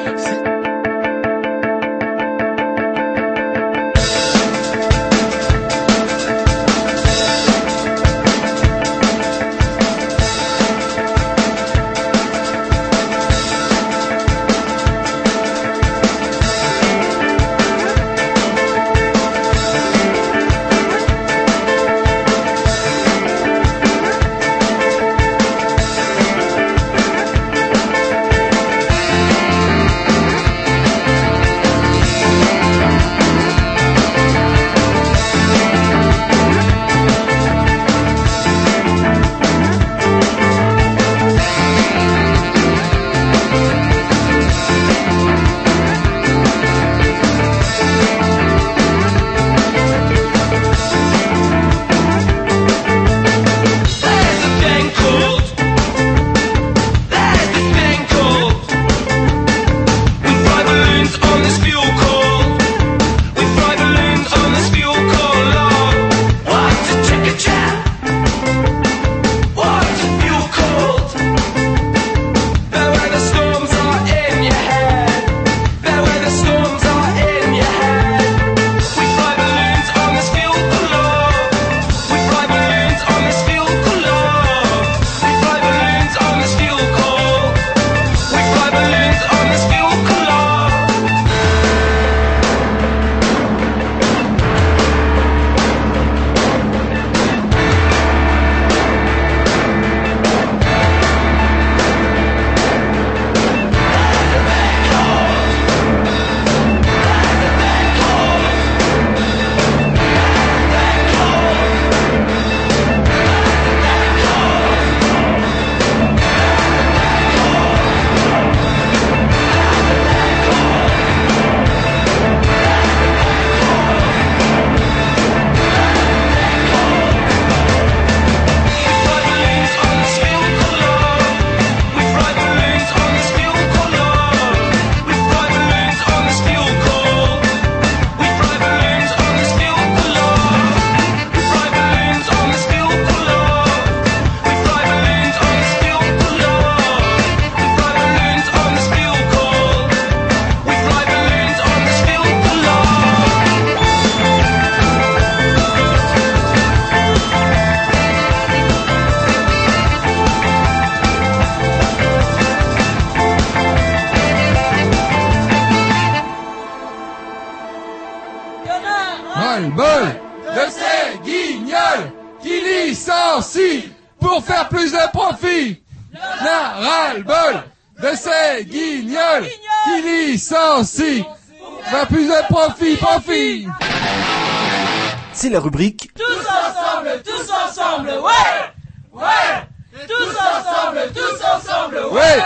C'est la rubrique Tous ensemble, tous ensemble, ouais Ouais Tous ensemble, tous ensemble, ouais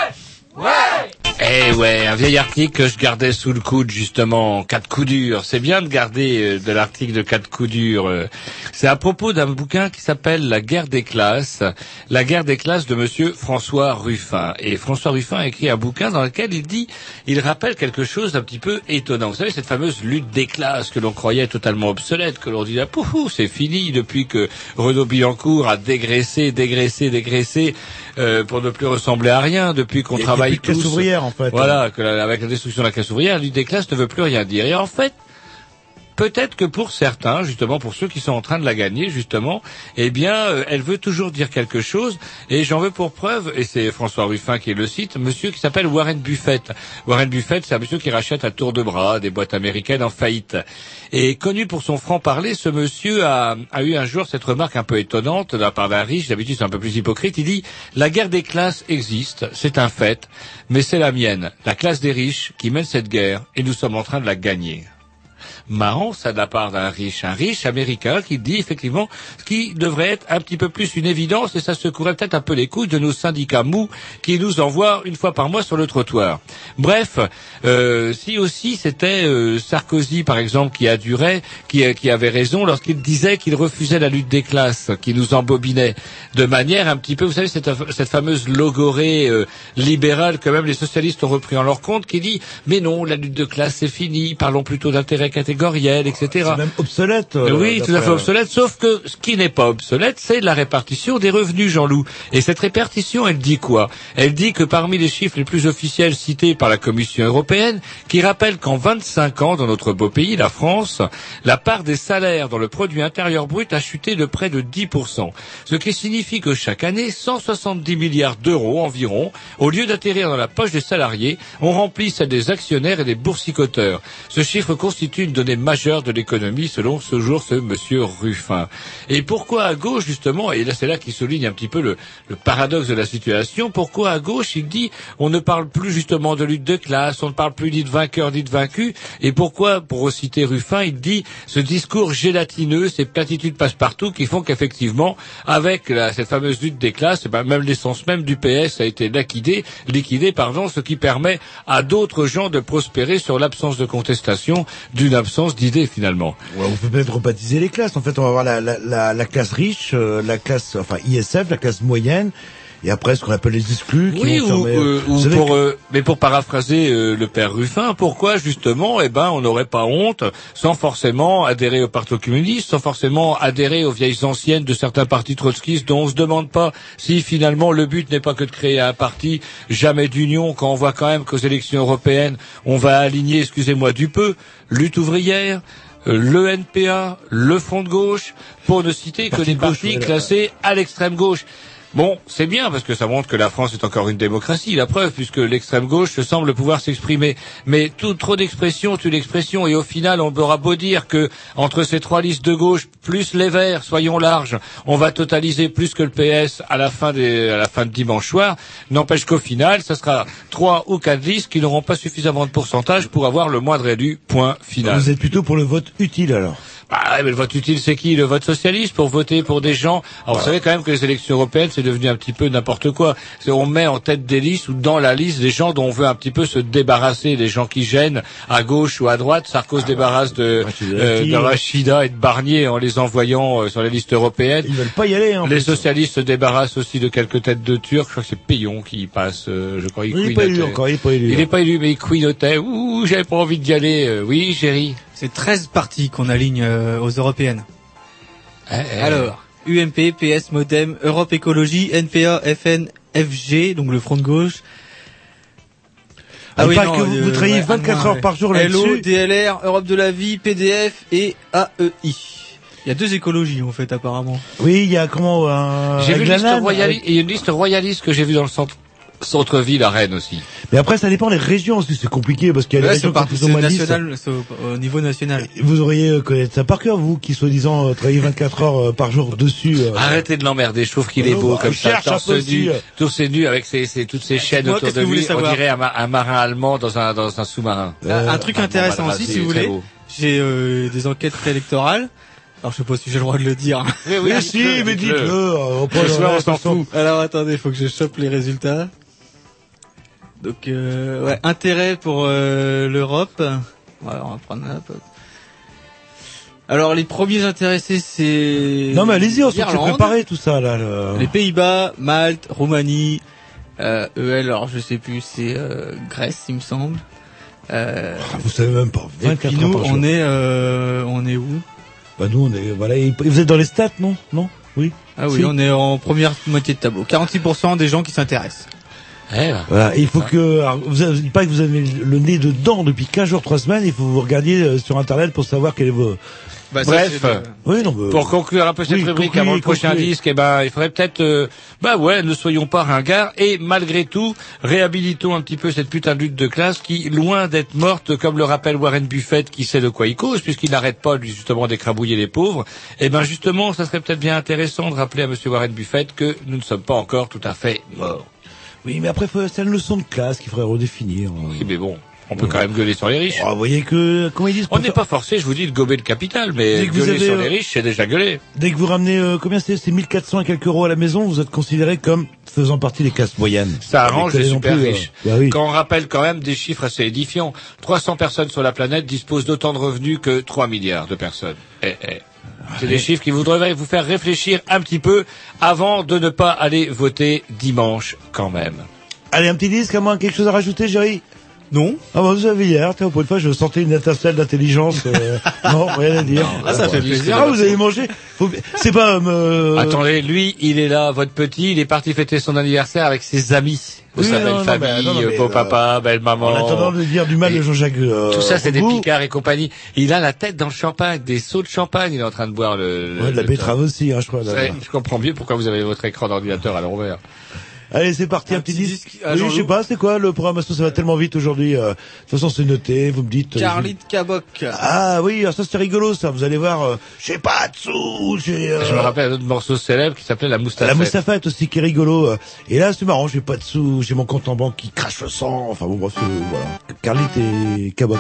Ouais Eh ouais, un vieil article que je gardais sous le coude justement, quatre coups durs. C'est bien de garder euh, de l'article de quatre coups durs. euh. C'est à propos d'un bouquin qui s'appelle La guerre des classes, la guerre des classes de Monsieur François Ruffin. Et François Ruffin a écrit un bouquin dans lequel il dit, il rappelle quelque chose d'un petit peu étonnant. Vous savez cette fameuse lutte des classes que l'on croyait totalement obsolète, que l'on disait pouf, c'est fini depuis que Renaud Billancourt a dégraissé, dégraissé, dégraissé euh, pour ne plus ressembler à rien, depuis qu'on travaille plus de classe tous. ouvrière, en fait. Voilà, que la- avec la destruction de la classe ouvrière, la lutte des classes ne veut plus rien dire. Et en fait, peut-être que pour certains, justement, pour ceux qui sont en train de la gagner, justement, eh bien, euh, elle veut toujours dire quelque chose. Et j'en veux pour preuve, et c'est François Ruffin qui le cite, monsieur qui s'appelle Warren Buffett. Warren Buffett, c'est un monsieur qui rachète à tour de bras des boîtes américaines en faillite. Et connu pour son franc-parler, ce monsieur a, a eu un jour cette remarque un peu étonnante de la part d'un riche, d'habitude c'est un peu plus hypocrite, il dit « La guerre des classes existe, c'est un fait, mais c'est la mienne, la classe des riches, qui mène cette guerre, et nous sommes en train de la gagner. » marrant, ça de la part d'un riche, un riche américain qui dit effectivement ce qui devrait être un petit peu plus une évidence et ça secourait peut-être un peu les couilles de nos syndicats mous qui nous envoient une fois par mois sur le trottoir. Bref, euh, si aussi c'était euh, Sarkozy par exemple qui adurait, qui, euh, qui avait raison lorsqu'il disait qu'il refusait la lutte des classes, qui nous embobinait de manière un petit peu, vous savez cette, cette fameuse logorée euh, libérale que même les socialistes ont repris en leur compte, qui dit mais non la lutte de classe c'est fini, parlons plutôt d'intérêt catégoriel, etc. C'est même obsolète. euh, Oui, tout à fait obsolète, sauf que ce qui n'est pas obsolète, c'est la répartition des revenus, Jean-Loup. Et cette répartition, elle dit quoi? Elle dit que parmi les chiffres les plus officiels cités par la Commission européenne, qui rappelle qu'en 25 ans, dans notre beau pays, la France, la part des salaires dans le produit intérieur brut a chuté de près de 10%. Ce qui signifie que chaque année, 170 milliards d'euros environ, au lieu d'atterrir dans la poche des salariés, ont rempli celle des actionnaires et des boursicoteurs. Ce chiffre constitue une donnée majeure de l'économie selon ce jour ce monsieur Ruffin. Et pourquoi à gauche justement, et là c'est là qu'il souligne un petit peu le, le paradoxe de la situation, pourquoi à gauche il dit on ne parle plus justement de lutte de classe, on ne parle plus ni de vainqueur ni de vaincu, et pourquoi, pour reciter Ruffin, il dit ce discours gélatineux, ces platitudes passe-partout qui font qu'effectivement, avec cette fameuse lutte des classes, eh ben, même l'essence même du PS a été liquidée, liquidée, pardon, ce qui permet à d'autres gens de prospérer sur l'absence de contestation d'une absence d'idées finalement. On peut peut-être rebaptiser les classes. En fait, on va avoir la, la, la, la classe riche, euh, la classe, enfin ISF, la classe moyenne, et après ce qu'on appelle les exclus. Qui Oui, ou, euh, ou Vous savez pour, que- euh, mais pour paraphraser euh, le père Ruffin, pourquoi justement, eh ben, on n'aurait pas honte, sans forcément adhérer au Parti communiste, sans forcément adhérer aux vieilles anciennes de certains partis trotskistes, dont on se demande pas si finalement le but n'est pas que de créer un parti, jamais d'union, quand on voit quand même qu'aux élections européennes, on va aligner, excusez-moi du peu, lutte ouvrière. Le NPA, le Front de gauche, pour ne citer que des partis classés à l'extrême gauche. Bon, c'est bien parce que ça montre que la France est encore une démocratie, la preuve, puisque l'extrême gauche semble pouvoir s'exprimer. Mais tout trop d'expression tue l'expression, et au final, on aura beau dire que entre ces trois listes de gauche plus les Verts, soyons larges, on va totaliser plus que le PS à la fin à la fin de dimanche soir. N'empêche qu'au final, ça sera trois ou quatre listes qui n'auront pas suffisamment de pourcentage pour avoir le moindre élu. Point final. Vous êtes plutôt pour le vote utile alors? Bah, ouais, mais le vote utile, c'est qui? Le vote socialiste pour voter pour des gens. Alors, vous savez quand même que les élections européennes, c'est devenu un petit peu n'importe quoi. On met en tête des listes ou dans la liste des gens dont on veut un petit peu se débarrasser, des gens qui gênent à gauche ou à droite. Sarkozy se débarrasse de, euh, de Rachida et de Barnier en les envoyant euh, sur les listes européennes. Ils veulent pas y aller. En Les plus. socialistes se débarrassent aussi de quelques têtes de Turcs. Je crois que c'est Payon qui y passe. euh, je crois. Il n'est pas élu encore, il n'est pas élu. Il n'est pas élu, mais il couinotait. Ouh, j'avais pas envie d'y aller. Euh, oui, chérie. C'est 13 partis qu'on aligne euh, aux européennes. Eh, Alors, UMP, PS, Modem, Europe Écologie, NPA, FN, FG, donc le front de gauche. Ah, il paraît que vous- vous travaillez 24 heures par jour LO, là-dessus. DLR, Europe de la vie, PDF et AEI. Il y a deux écologies en fait apparemment. Oui, il y a comment un. J'ai vu une liste une liste royaliste que j'ai vue dans le centre. Centre-ville à Rennes aussi. Mais après, ça dépend des régions. C'est compliqué parce qu'il y a des régions qui sont national, au, au niveau national. Vous auriez euh, connaître ça par cœur, vous, qui soi-disant euh, travaillez 24 heures euh, par jour dessus. euh. Arrêtez de l'emmerder, je trouve qu'il est beau bah, comme ça, torse nu, torse nu avec ses, ses- toutes ces chaînes Moi, autour qu'est-ce de que vous lui. On dirait un, ma- un marin allemand dans un, dans un sous-marin. Un- un truc bon, intéressant mal aussi, si vous voulez, j'ai euh, des enquêtes préélectorales. Alors je sais pas si j'ai le droit de le dire. Oui, oui, Mais dites-le, si, mais dites-le. on s'en fout. Alors attendez, faut que je chope les résultats. Donc euh, ouais, intérêt pour euh, l'Europe. Ouais, on va prendre. Alors les premiers intéressés c'est Non mais allez-y, on s'est préparé tout ça là. le- les Pays-Bas, Malte, Roumanie, euh, EL, alors je sais plus, c'est euh, Grèce il me semble. Euh, Ah, Vous savez même pas. et 24 puis heures nous jour. on est euh, on est où? Bah nous on est voilà. et Vous êtes dans les stats, non? Non? Oui? Ah oui, Si. on est en première moitié de tableau. 46% des gens qui s'intéressent. Eh ben. Voilà, il faut que, alors, vous avez, paraît que vous avez le nez dedans depuis 15 jours, 3 semaines, il faut que vous regardiez euh, sur internet pour savoir quel est vos... Bah, Bref, Oui, non, pour conclure un peu cette Oui, rubrique avant le prochain disque, eh ben, il faudrait peut-être, euh, bah ouais, ne soyons pas ringards et malgré tout, réhabilitons un petit peu cette putain de lutte de classe qui, loin d'être morte, comme le rappelle Warren Buffett, qui sait de quoi il cause, puisqu'il n'arrête pas justement d'écrabouiller les pauvres. Eh ben justement, ça serait peut-être bien intéressant de rappeler à Monsieur Warren Buffett que nous ne sommes pas encore tout à fait morts. Oui, mais après, c'est une leçon de classe qu'il faudrait redéfinir. Oui, mais bon, on peut quand même gueuler sur les riches. Oh, vous voyez que, comment ils disent On n'est pas forcé, je vous dis, de gober le capital, mais Dès que vous gueuler avez, sur euh, les riches, c'est déjà gueuler. Dès que vous ramenez, euh, combien c'est, c'est 1400 et quelques euros à la maison, vous êtes considéré comme faisant partie des classes moyennes. Ça arrange les super plus, euh, riches. bah oui. Quand on rappelle quand même des chiffres assez édifiants, 300 personnes sur la planète disposent d'autant de revenus que 3 milliards de personnes. Eh, eh. C'est des chiffres qui voudraient vous faire réfléchir un petit peu avant de ne pas aller voter dimanche quand même. Allez, un petit disque, à quelque chose à rajouter, Jerry? Non. Ah bah vous avez hier, tiens, pour une fois, je sentais une étincelle d'intelligence. euh, non, rien à dire. Ah, ça fait plaisir. Ah, vous avez mangé Faut- C'est pas... euh, Attendez, lui, il est là, votre petit, il est parti fêter son anniversaire avec ses amis. De Oui, sa non, belle non, famille, non, non, mais, beau euh, papa, belle maman. En attendant de dire du mal de Jean-Jacques. euh, Tout ça, c'est des picards et compagnie. Il a la tête dans le champagne, des seaux de champagne, il est en train de boire le... le- Ouais, de la le- betterave aussi, hein, je crois. là. Je comprends mieux pourquoi vous avez votre écran d'ordinateur à l'envers. Allez, c'est parti, un, petit petit disque. oui, je sais pas, c'est quoi le programmation Ça va tellement vite aujourd'hui. euh, de toute façon, c'est noté. Vous me dites. euh, Carly de Caboc. Ah oui, alors ça c'est rigolo, ça. Vous allez voir. euh, j'ai pas de sous. J'ai. euh, Je me rappelle un autre morceau célèbre qui s'appelait La Moustafette. La Moustafette aussi qui est rigolo. euh. Et là, c'est marrant, j'ai pas de sous, j'ai mon compte en banque qui crache le sang. Enfin bon, bref, voilà. Carlite et Cabot.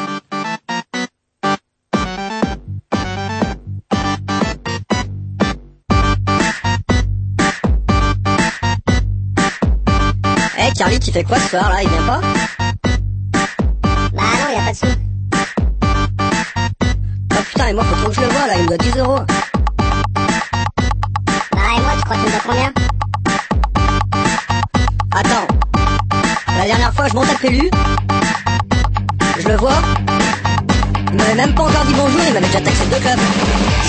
Carly, tu fais quoi ce soir, là Il vient pas Bah non, y a pas de sous. Oh putain, et moi, faut trop que je le vois, là, il me doit 10 euros. Bah et moi, tu crois que tu me dois combien Attends. La dernière fois, je monte à Pélu. Je le vois. Il m'avait même pas encore dit bonjour, il m'avait déjà taxé deux clubs.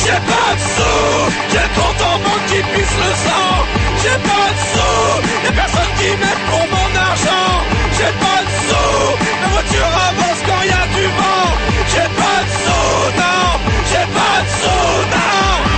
J'ai pas de sous, j'ai en banque qui pisse le sang. J'ai pas de sous, y'a personne qui m'aide pour mon argent. J'ai pas de sous, ma voiture avance quand y du vent. J'ai pas de sous, non, j'ai pas de sous, non.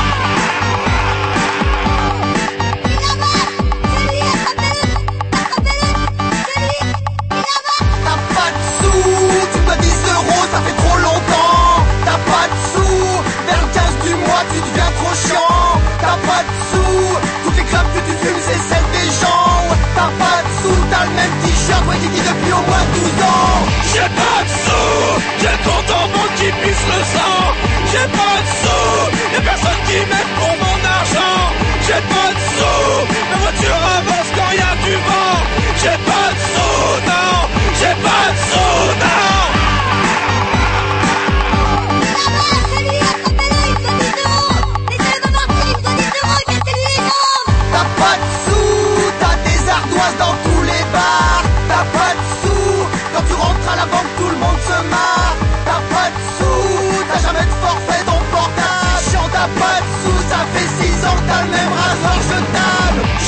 Ouais, qui dit depuis au moins 12 ans. J'ai pas de sous, j'ai en banque qui pisse le sang. J'ai pas de sous, y'a personne qui m'aide pour mon argent. J'ai pas de sous, ma voiture avance quand y a du vent. J'ai pas de sous, non, j'ai pas de sous, non.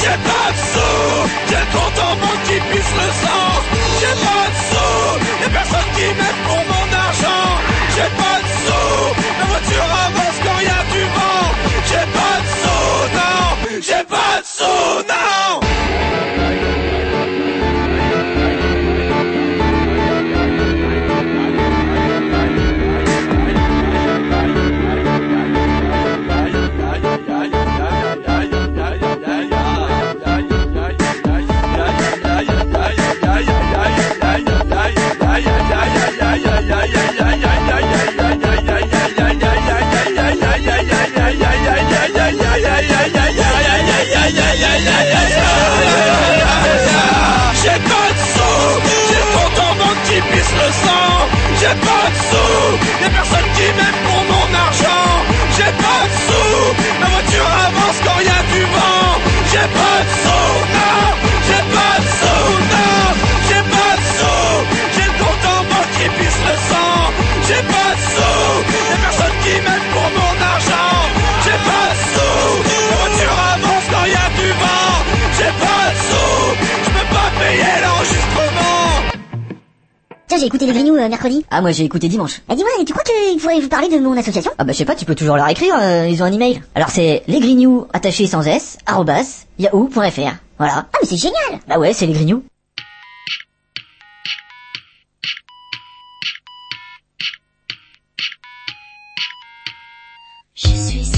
J'ai pas de sous, j'ai en banque qui pisse le sang. J'ai pas de sous, y'a personne qui m'aide pour mon argent. J'ai pas de sous, ma voiture avance quand y a du vent. J'ai pas de sous, non, j'ai pas de sous, non. le J'ai pas de sous, y'a personne qui m'aime pour mon argent. J'ai pas de sous, ma voiture avance quand y a du vent. J'ai pas de sous. J'ai écouté les Grignoux euh, mercredi. Ah, moi j'ai écouté dimanche. Ah, dis-moi, tu crois qu'il faudrait vous parler de mon association Ah bah je sais pas, tu peux toujours leur écrire, euh, ils ont un email. Alors c'est lesgrignoux attachés sans s, arrobas, yahoo.fr. Voilà. Ah, mais c'est génial Bah ouais, c'est les grignoux. Je suis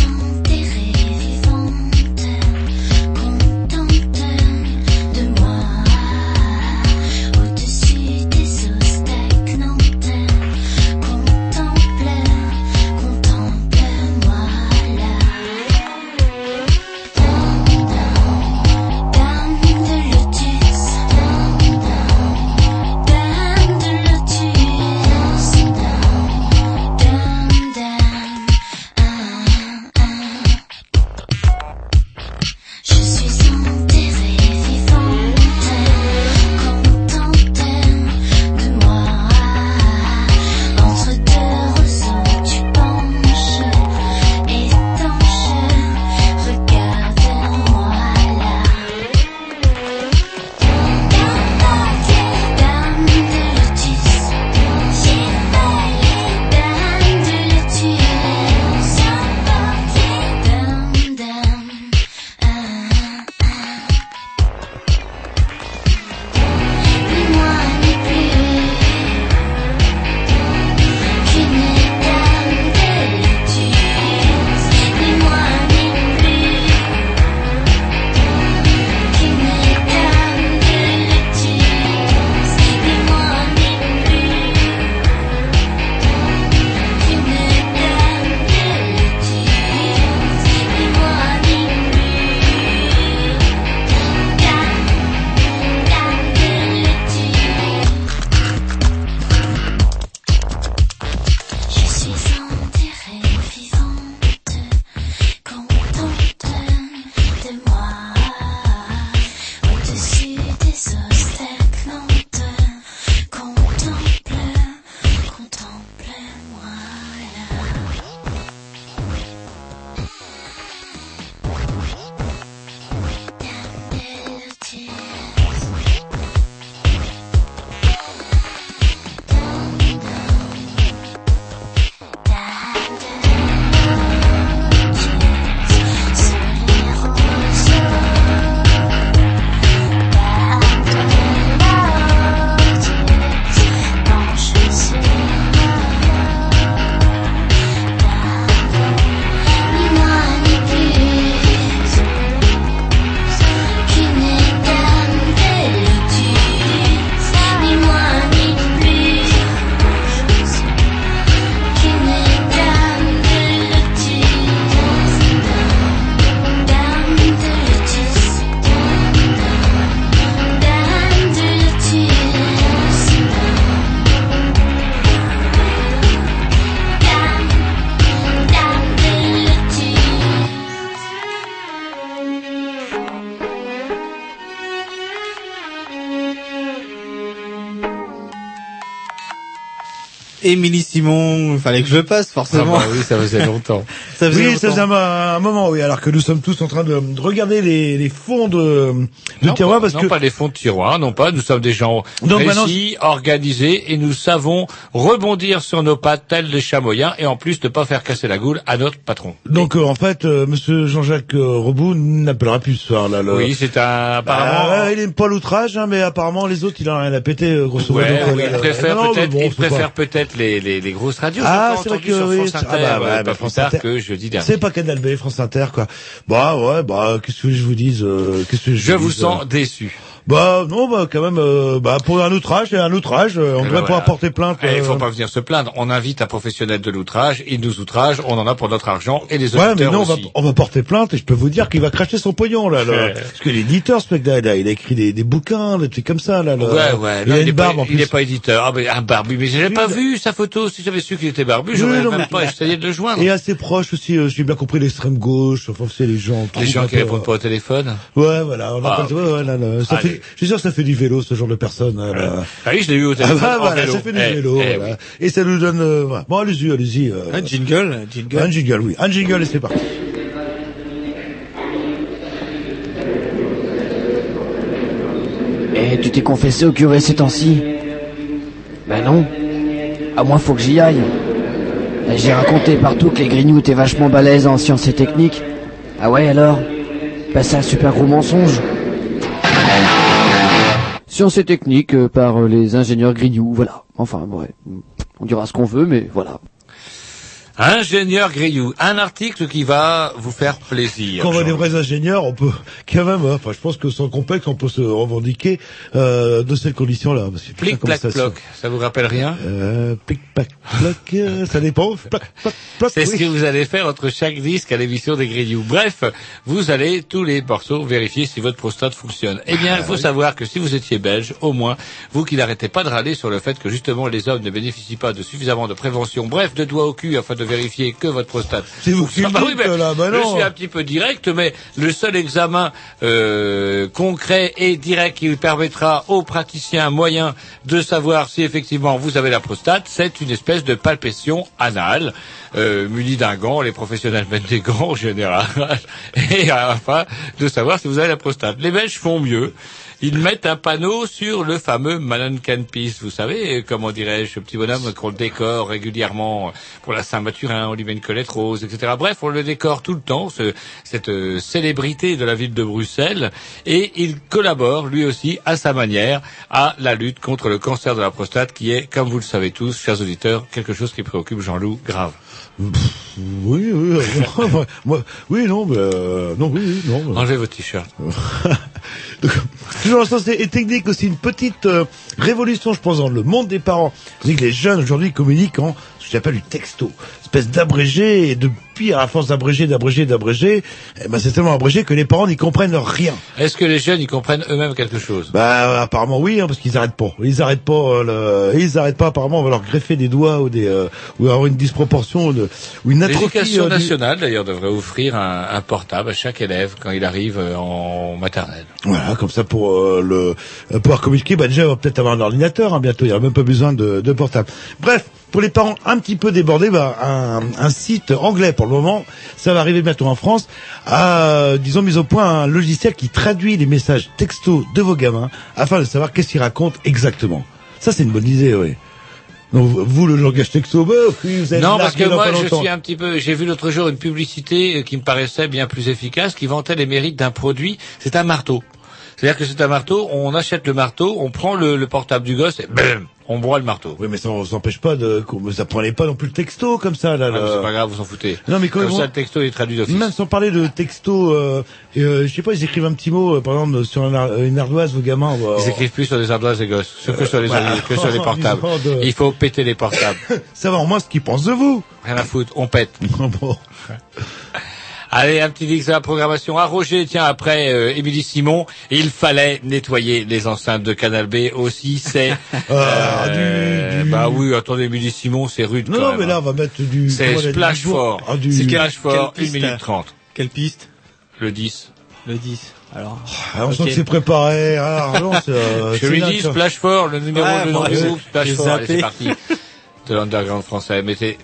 Émilie Simon, fallait que je le passe forcément. Ah bah oui, ça faisait longtemps. ça faisait oui, longtemps. ça faisait un, un moment, oui, alors que nous sommes tous en train de, de regarder les, les fonds de, de non, parce non, que... Non, pas des fonds de tiroir, non pas. Nous sommes des gens non, précis, bah organisés et nous savons rebondir sur nos pattes tels des chamoyens et en plus ne pas faire casser la goule à notre patron. Donc euh, en fait, euh, Monsieur Jean-Jacques euh, Reboux n'appellera plus ce soir là. Le... Oui, c'est un bah, apparemment. Bah, il aime pas l'outrage, hein, mais apparemment les autres, il a rien à péter euh, grosso modo. Il euh, préfère peut-être, bon, il préfère peut-être les, les, les, grosses radios. Ah, c'est vrai que sur oui, France Inter, ah, bah, pas France Inter. que jeudi dernier. C'est pas Canal B, France Inter quoi. Bah ouais, bah qu'est-ce que je vous dise, euh, qu'est-ce que je, vous, vous déçu. Bah non, bah quand même, euh, bah pour un outrage, c'est un outrage. euh, on ben devrait pouvoir voilà. porter plainte. Eh, Il euh, faut pas venir se plaindre. On invite un professionnel de l'outrage, il nous outrage, on en a pour notre argent et les Ouais, mais auditeurs non, on va, aussi. on va porter plainte et je peux vous dire qu'il va cracher son pognon là. là. Parce que l'éditeur, ce mec-là, il a, il a écrit des, des bouquins, des trucs comme ça là. là. Ouais, ouais. Il non, a il une est barbe pas, en il plus. est pas éditeur. Ah, mais un barbu. Mais j'avais pas vu sa photo. Si j'avais su qu'il était barbu, j'aurais même mais- pas essayé de le joindre. Et assez proche aussi, euh, j'ai bien compris l'extrême gauche. Enfin, c'est les gens. Les gens qui répondent pas au téléphone. Ouais, voilà. On Ah. appelle- ouais, ouais, là, là, ça Allez. fait, je suis sûr que ça fait du vélo, ce genre de personne. là, là. Ah oui, je l'ai eu au Ah téléphone. bah, en voilà, vélo. ça fait du Eh, vélo. eh, voilà. oui. Et ça nous donne... euh, voilà. Bon, allez-y, allez-y. euh, Un jingle, jingle. Un jingle, oui. Un jingle et c'est parti. Eh, tu t'es confessé au curé ces temps-ci? Ben non. À moins faut que j'y aille. Eh, J'ai raconté partout que les grignoux étaient vachement balèzes en sciences et techniques. Ah ouais alors? Ben c'est un super gros mensonge. Sciences et techniques euh, par euh, les ingénieurs grignoux, voilà. Enfin, ouais. On dira ce qu'on veut, mais voilà. Ingénieur Grillou, un article qui va vous faire plaisir. Quand on Jean. des vrais ingénieurs, on peut quand même, hein, enfin, je pense que sans complexe, on peut se revendiquer euh, de ces conditions-là. Parce que, putain, Plic, plac, ploc. Ça vous rappelle rien? Euh, plic, plac, ploc, euh, ça dépend. Plac, plac, ploc, C'est ce que vous allez faire entre chaque disque à l'émission des Grillous. Bref, vous allez tous les morceaux vérifier si votre prostate fonctionne. Eh bien, il faut savoir que si vous étiez belge, au moins, vous qui n'arrêtez pas de râler sur le fait que justement les hommes ne bénéficient pas de suffisamment de prévention, bref, de doigts au cul afin de vérifier que votre prostate. C'est vous qui Ah bah oui, mais là, bah je suis un petit peu direct, mais le seul examen euh, concret et direct qui permettra aux praticiens moyens de savoir si effectivement vous avez la prostate, c'est une espèce de palpation anale, euh, munie d'un gant. Les professionnels mettent des gants en général, et afin de savoir si vous avez la prostate. Les Belges font mieux. Ils mettent un panneau sur le fameux Mannequin Piece, vous savez, euh, comment dirais-je, ce petit bonhomme qu'on décore régulièrement pour la Saint-Mathurin, une colette rose, etc. Bref, on le décore tout le temps, ce- cette euh, célébrité de la ville de Bruxelles, et il collabore lui aussi à sa manière à la lutte contre le cancer de la prostate, qui est, comme vous le savez tous, chers auditeurs, quelque chose qui préoccupe Jean-Loup grave. Oui, oui, euh, moi, oui, non, mais, euh, non, oui, oui, non. mais- Enlevez vos t-shirts. Toujours en sens et technique aussi, une petite euh, révolution, je pense, dans le monde des parents. C'est que les jeunes aujourd'hui communiquent en ce que j'appelle du texto, espèce d'abrégé, et de pire, à force d'abréger, d'abréger, d'abréger, eh ben, c'est tellement abrégé que les parents n'y comprennent rien. Est-ce que les jeunes y comprennent eux-mêmes quelque chose? Bah apparemment oui, hein, parce qu'ils arrêtent pas. Ils arrêtent pas. euh, le... Ils arrêtent pas. Apparemment, on va leur greffer des doigts ou des euh, ou avoir une disproportion de... ou une atrophie. L'éducation euh, nationale, d'ailleurs, devrait offrir un, un portable à chaque élève quand il arrive en maternelle. Voilà, comme ça pour euh, le pouvoir communiquer. Bah déjà, on va peut-être avoir un ordinateur hein, bientôt. Il y a même pas besoin de, de portable. Bref, pour les parents un petit peu débordés, bah, un, un site anglais pour le moment, ça va arriver bientôt en France, a disons mis au point un logiciel qui traduit les messages textos de vos gamins afin de savoir qu'est-ce qu'ils racontent exactement. Ça, c'est une bonne idée, oui. Donc vous, le langage texto, bah, vous avez Non, parce que moi, je suis un petit peu. J'ai vu l'autre jour une publicité euh, qui me paraissait bien plus efficace, qui vantait les mérites d'un produit. C'est un marteau. C'est-à-dire que c'est un marteau. On achète le marteau, on prend le, le portable du gosse et bam, on broie le marteau. Oui, mais ça ne s'empêche pas de... Ça prenait pas non plus le texto comme ça, là. Ah, là. c'est pas grave, vous en foutez. Non, mais quand Comme ça, le texto est traduit d'office. Même sans parler de texto, euh, euh, je sais pas, ils écrivent un petit mot, euh, par exemple, sur un ar- une ardoise aux gamins. va- Ils écrivent plus sur des ardoises des gosses, que sur les, voilà. que sur les portables. De- Il faut péter les portables. Ça va en moins ce qu'ils pensent de vous. Rien à foutre, on pète. bon. Allez, un petit dix de la programmation. À Roger, tiens, après euh, Émilie Simon, il fallait nettoyer les enceintes de Canal B aussi. C'est Ah, euh, bah oui, attendez, Émilie Simon, c'est rude. Non, quand non, même, mais là, hein. on va mettre du... C'est splash du fort. Ah, du- C'est splash fort, quelle 1 piste, minute hein 30. Quelle piste Le 10. Le 10. Alors. Ah, on sent Ok. que c'est préparé. Ah, non, c'est, euh, Je lui dis splash fort, le numéro Ouais, de bon, nom du j'ai- groupe, splash fort. Allez, c'est parti. De l'underground français. Mettez du.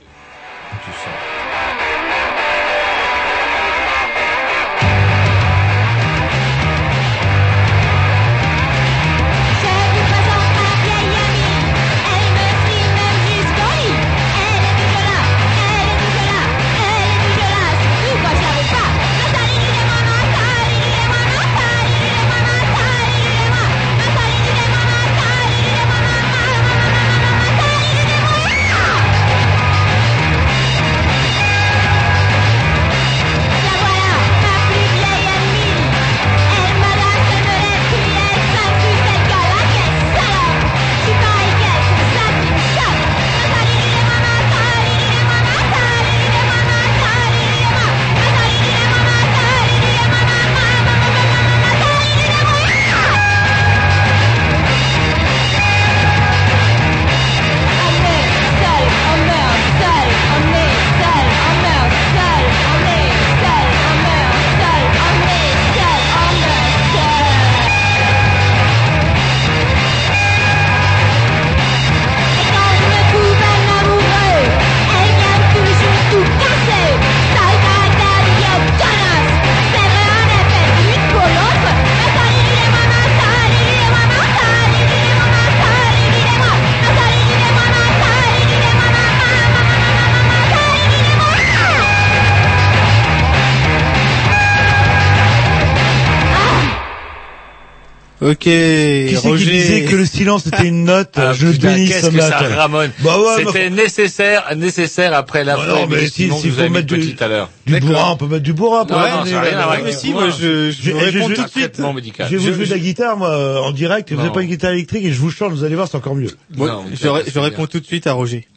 Ok, Qui c'est qui Roger. disait que le silence était une note Ah, Je le putain, bénis, ce que ça ramone. Bah ouais, C'était nécessaire, nécessaire après la Bah non, mais si- que vous faut mettre du- tout à l'heure. Du bourrin, on peut mettre du bourrin. pour Non, ramener non, ça n'a la- rien à voir avec Mais si, bourrin. moi, je, je Je- réponds je- tout de suite. Je vais vous jouer de la guitare, moi, euh, en direct, vous n'avez pas une guitare électrique, et je vous chante, vous allez voir, c'est encore mieux. Je, je réponds tout de suite à Roger.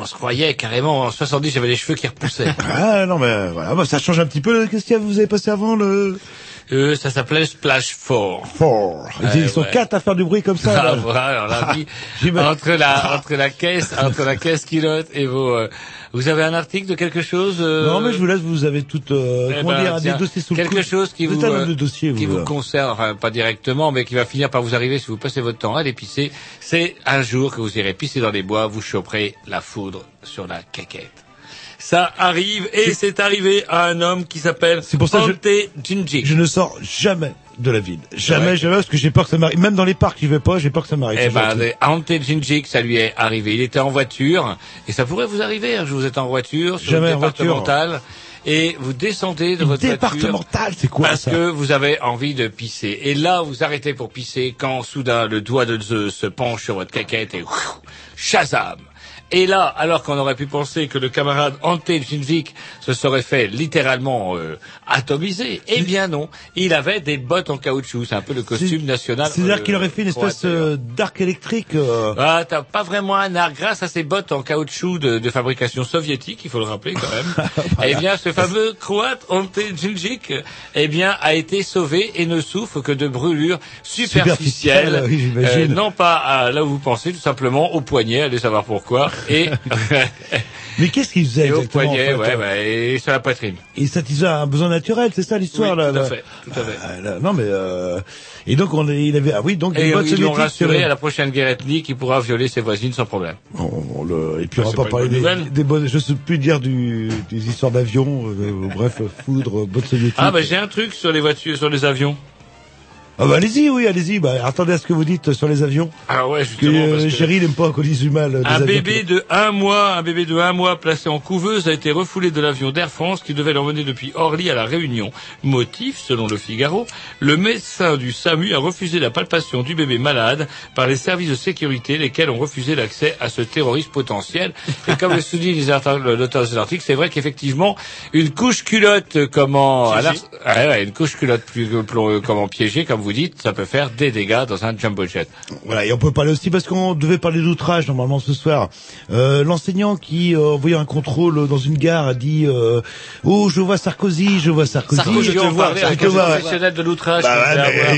On se croyait carrément. En 70, j'avais les cheveux qui repoussaient. Ah non mais voilà, bah, ça change un petit peu. Qu'est-ce que vous avez passé avant le Euh, ça s'appelait Splash 4. Four Ils sont ouais. quatre à faire du bruit comme ça. Ah, là. voilà, entre la entre la caisse entre la caisse kilote et vos. euh, vous avez un article de quelque chose euh, Non mais je vous laisse, vous avez tout, euh, eh comment ben, dire, tiens, des dossiers sous quelque chose qui Vous euh, de qui vous, vous concerne, enfin, pas directement, mais qui va finir par vous arriver si vous passez votre temps à l'épicer. C'est un jour que vous irez pisser dans les bois, vous choperez la foudre sur la caquette. Ça arrive et c'est arrivé à un homme qui s'appelle pour ça que Ante Jinji. Je ne sors jamais de la ville. Jamais, jamais, parce que j'ai peur que ça m'arrive. Même dans les parcs, j'y vais pas, j'ai peur que ça m'arrive. Eh ben, les Ante Jinjik, ça lui est arrivé. Il était en voiture, et ça pourrait vous arriver. Jour, vous êtes en voiture, sur Jamais une voiture. départementale, et vous descendez de votre voiture. départementale, c'est quoi Parce ça que vous avez envie de pisser. Et là, vous arrêtez pour pisser quand soudain le doigt de Zeus se penche sur votre caquette et ouf, Shazam et là, alors qu'on aurait pu penser que le camarade Ante Jinvik se serait fait littéralement euh, atomiser, eh bien non, il avait des bottes en caoutchouc, c'est un peu le costume national. C'est-à-dire euh, qu'il aurait fait une espèce euh, d'arc électrique. euh, ah, t'as pas vraiment un art grâce à ces bottes en caoutchouc de, de fabrication soviétique, il faut le rappeler quand même. Eh bien, ce fameux croate Ante Djindjic, eh bien, a été sauvé et ne souffre que de brûlures superficielles. Superficielles, oui, non pas à, là où vous pensez, tout simplement au poignet, allez savoir pourquoi. Et Mais qu'est-ce qu'il faisait et au poignet, en fait ouais, ouais, et sur la poitrine. Il satisfaisait un besoin naturel, c'est ça l'histoire Oui, là tout à fait, tout à fait. Ah, là, non mais euh... et donc on il avait ah oui donc Et une botte ils l'ont rassuré à la prochaine guerre ethnique, il pourra violer ses voisines sans problème. On le- Et puis on Ah, va c'est pas pas parler des, des bonnes, je sais plus dire du, des histoires d'avions, euh, bref, foudre, botte soviétique. Ah bah j'ai un truc sur les voitures, sur les avions. Ah bah allez-y, oui, allez-y. Bah attendez à ce que vous dites sur les avions. Ah ouais, Que justement. parce euh, que- Chéri n'aime pas qu'on dise du mal. euh, des Un avions. bébé de un mois, un bébé de un mois placé en couveuse a été refoulé de l'avion d'Air France qui devait l'emmener depuis Orly à la Réunion. Motif, selon le Figaro, le médecin du SAMU a refusé la palpation du bébé malade par les services de sécurité, lesquels ont refusé l'accès à ce terroriste potentiel. Et comme le souligne l'auteur de cet article, c'est vrai qu'effectivement, une couche culotte, comment, à Piégée. l'ar- ouais, une couche culotte plus, euh, euh, comment piégée, comme vous dites, ça peut faire des dégâts dans un jumbo jet. Voilà, et on peut parler aussi parce qu'on devait parler d'outrage normalement ce soir. Euh, L'enseignant qui euh, envoyait un contrôle dans une gare a dit euh, oh je vois Sarkozy, je vois Sarkozy, Sarkozy, je te vois, je te professionnel de l'outrage. Bah,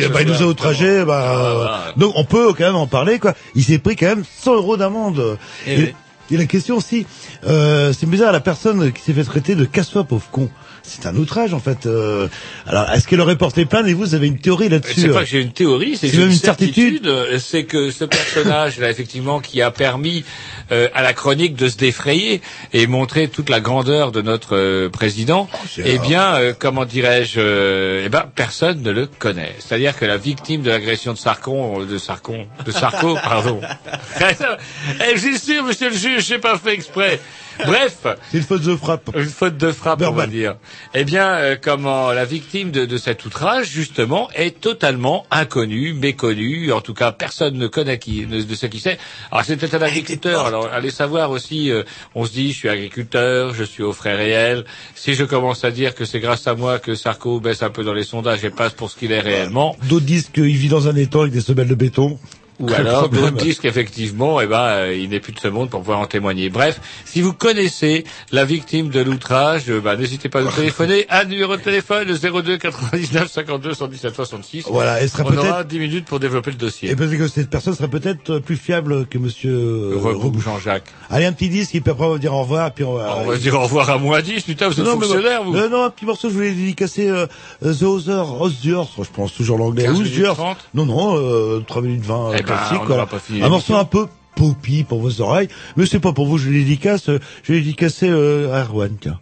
ce bah, il nous a outragé, bah, euh, donc on peut quand même en parler quoi. Il s'est pris quand même 100 euros d'amende. Eh Et, oui. et la question aussi, euh, c'est bizarre la personne qui s'est fait traiter de casse-toi pauvre con. C'est un outrage en fait. Euh, alors est-ce qu'elle aurait porté plainte et vous avez une théorie là-dessus C'est euh pas que j'ai une théorie, c'est j'ai une une certitude. euh, C'est que ce personnage-là, effectivement, qui a permis euh, à la chronique de se défrayer et montrer toute la grandeur de notre euh, président, c'est eh bien, euh, comment dirais-je, euh, eh ben, personne ne le connaît. C'est-à-dire que la victime de l'agression de Sarkon, de Sarkon, de Sarko, pardon. eh, je suis sûr, monsieur le juge, j'ai pas fait exprès. Bref. C'est une faute de frappe. Une faute de frappe, on va dire. Eh bien, euh, comment la victime de, de cet outrage, justement, est totalement inconnue, méconnue. En tout cas, personne ne connaît qui, ne, de ce qui c'est. Alors, c'était un agriculteur. Alors, allez savoir aussi, euh, on se dit, je suis agriculteur, je suis au frais réel. Si je commence à dire que c'est grâce à moi que Sarko baisse un peu dans les sondages et passe pour ce qu'il est réellement, D'autres disent qu'il vit dans un étang avec des semelles de béton. Ou alors d'autres disent qu'effectivement, eh ben, euh, il n'est plus de ce monde pour pouvoir en témoigner. Bref, si vous connaissez la victime de l'outrage, euh, ben, n'hésitez pas à nous téléphoner à numéro de téléphone le 02 99 52 117 66. Voilà, elle sera On aura peut-être 10 minutes pour développer le dossier. et peut-être que cette personne serait peut-être plus fiable que Monsieur euh, Rebou. Jean-Jacques. Allez un petit disque et puis après on va dire au revoir puis on va. On va dire au revoir à moins 10, putain, vous êtes Non, fonctionnaire, vous. euh, non, un petit morceau, je voulais dédicacer euh, euh, The Other, Other, je pense toujours l'anglais. 15 Other. minutes 30. Non, non, euh, 3 minutes 20 euh, Eh ben, voilà. Un morceau un peu poppy pour vos oreilles, mais c'est pas pour vous, je l'ai dédicace, euh, je l'ai dédicacé euh, à Erwan, tiens.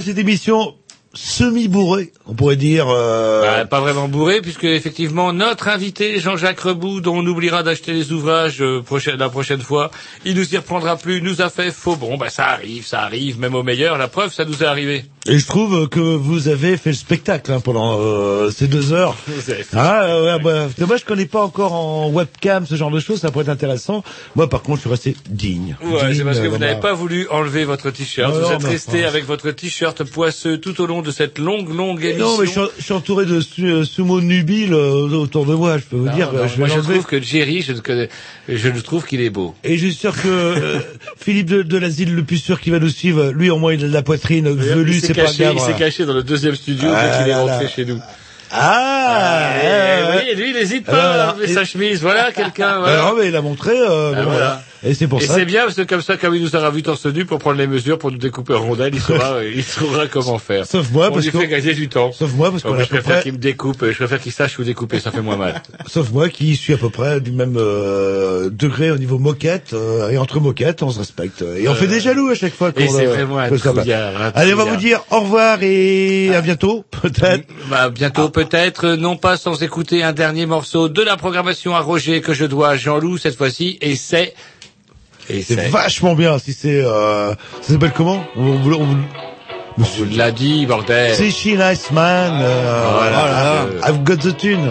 Cette émission semi-bourrée, on pourrait dire... Euh... Bah, pas vraiment bourré, puisque effectivement notre invité Jean-Jacques Rebout, dont on oubliera d'acheter les ouvrages euh, prochaine, la prochaine fois, il nous y reprendra plus, nous a fait faux. Bon, bah ça arrive, ça arrive, même au meilleur. La preuve, ça nous est arrivé. Et je trouve que vous avez fait le spectacle hein, pendant euh, ces deux heures. Vous avez fait Ah ouais, bah, dommage je connais pas encore en webcam ce genre de choses, ça pourrait être intéressant. Moi par contre je suis resté digne. Ouais, c'est parce que vous n'avez pas voulu enlever votre t-shirt. Vous êtes resté avec votre t-shirt poisseux tout au long de cette longue, longue émission. Non mais je suis, je suis entouré de su- euh, sumo nubiles euh, autour de moi, je peux vous Non, dire. non, euh, je moi, je trouve que Jerry, je, connais, je le trouve qu'il est beau. Et je suis sûr que euh, Philippe de, de l'asile le plus sûr qui va nous suivre, lui au moins il a de la poitrine velue, c'est pas grave. il s'est caché dans le deuxième studio Ah dès qu'il est rentré là. chez nous. Ah, Et, ouais, ouais. voyez, lui, il n'hésite pas à enlever sa chemise. Voilà quelqu'un. Ah, Voilà. non, mais il a montré. Euh, Ah, bon, voilà. Et c'est pour Et ça. c'est bien parce que comme ça, comme il nous aura vu torse nu pour prendre les mesures, pour nous découper en rondelles, il saura, il saura comment faire. Sauf moi, On parce lui que- fait gagner du temps. Sauf moi, parce à je préfère près, qu'il me découpe, je préfère qu'il sache où découper, ça fait moins mal. sauf moi qui suis à peu près du même euh, degré au niveau moquette euh, et entre moquettes, on se respecte et on Euh, fait des jaloux à chaque fois. et c'est vraiment un que trouillard, Allez, on va vous dire au revoir et à bientôt, peut-être. Bah, bientôt peut-être, euh, non pas sans écouter un dernier morceau de la programmation à Roger que je dois à Jean-Loup cette fois-ci, et c'est... Et C'est vachement bien. Si c'est, euh, ça s'appelle comment? On, vous- on vous- On vous l'a dit, bordel. C'est She Nice Man. Euh, Voilà. voilà. I've got the tune.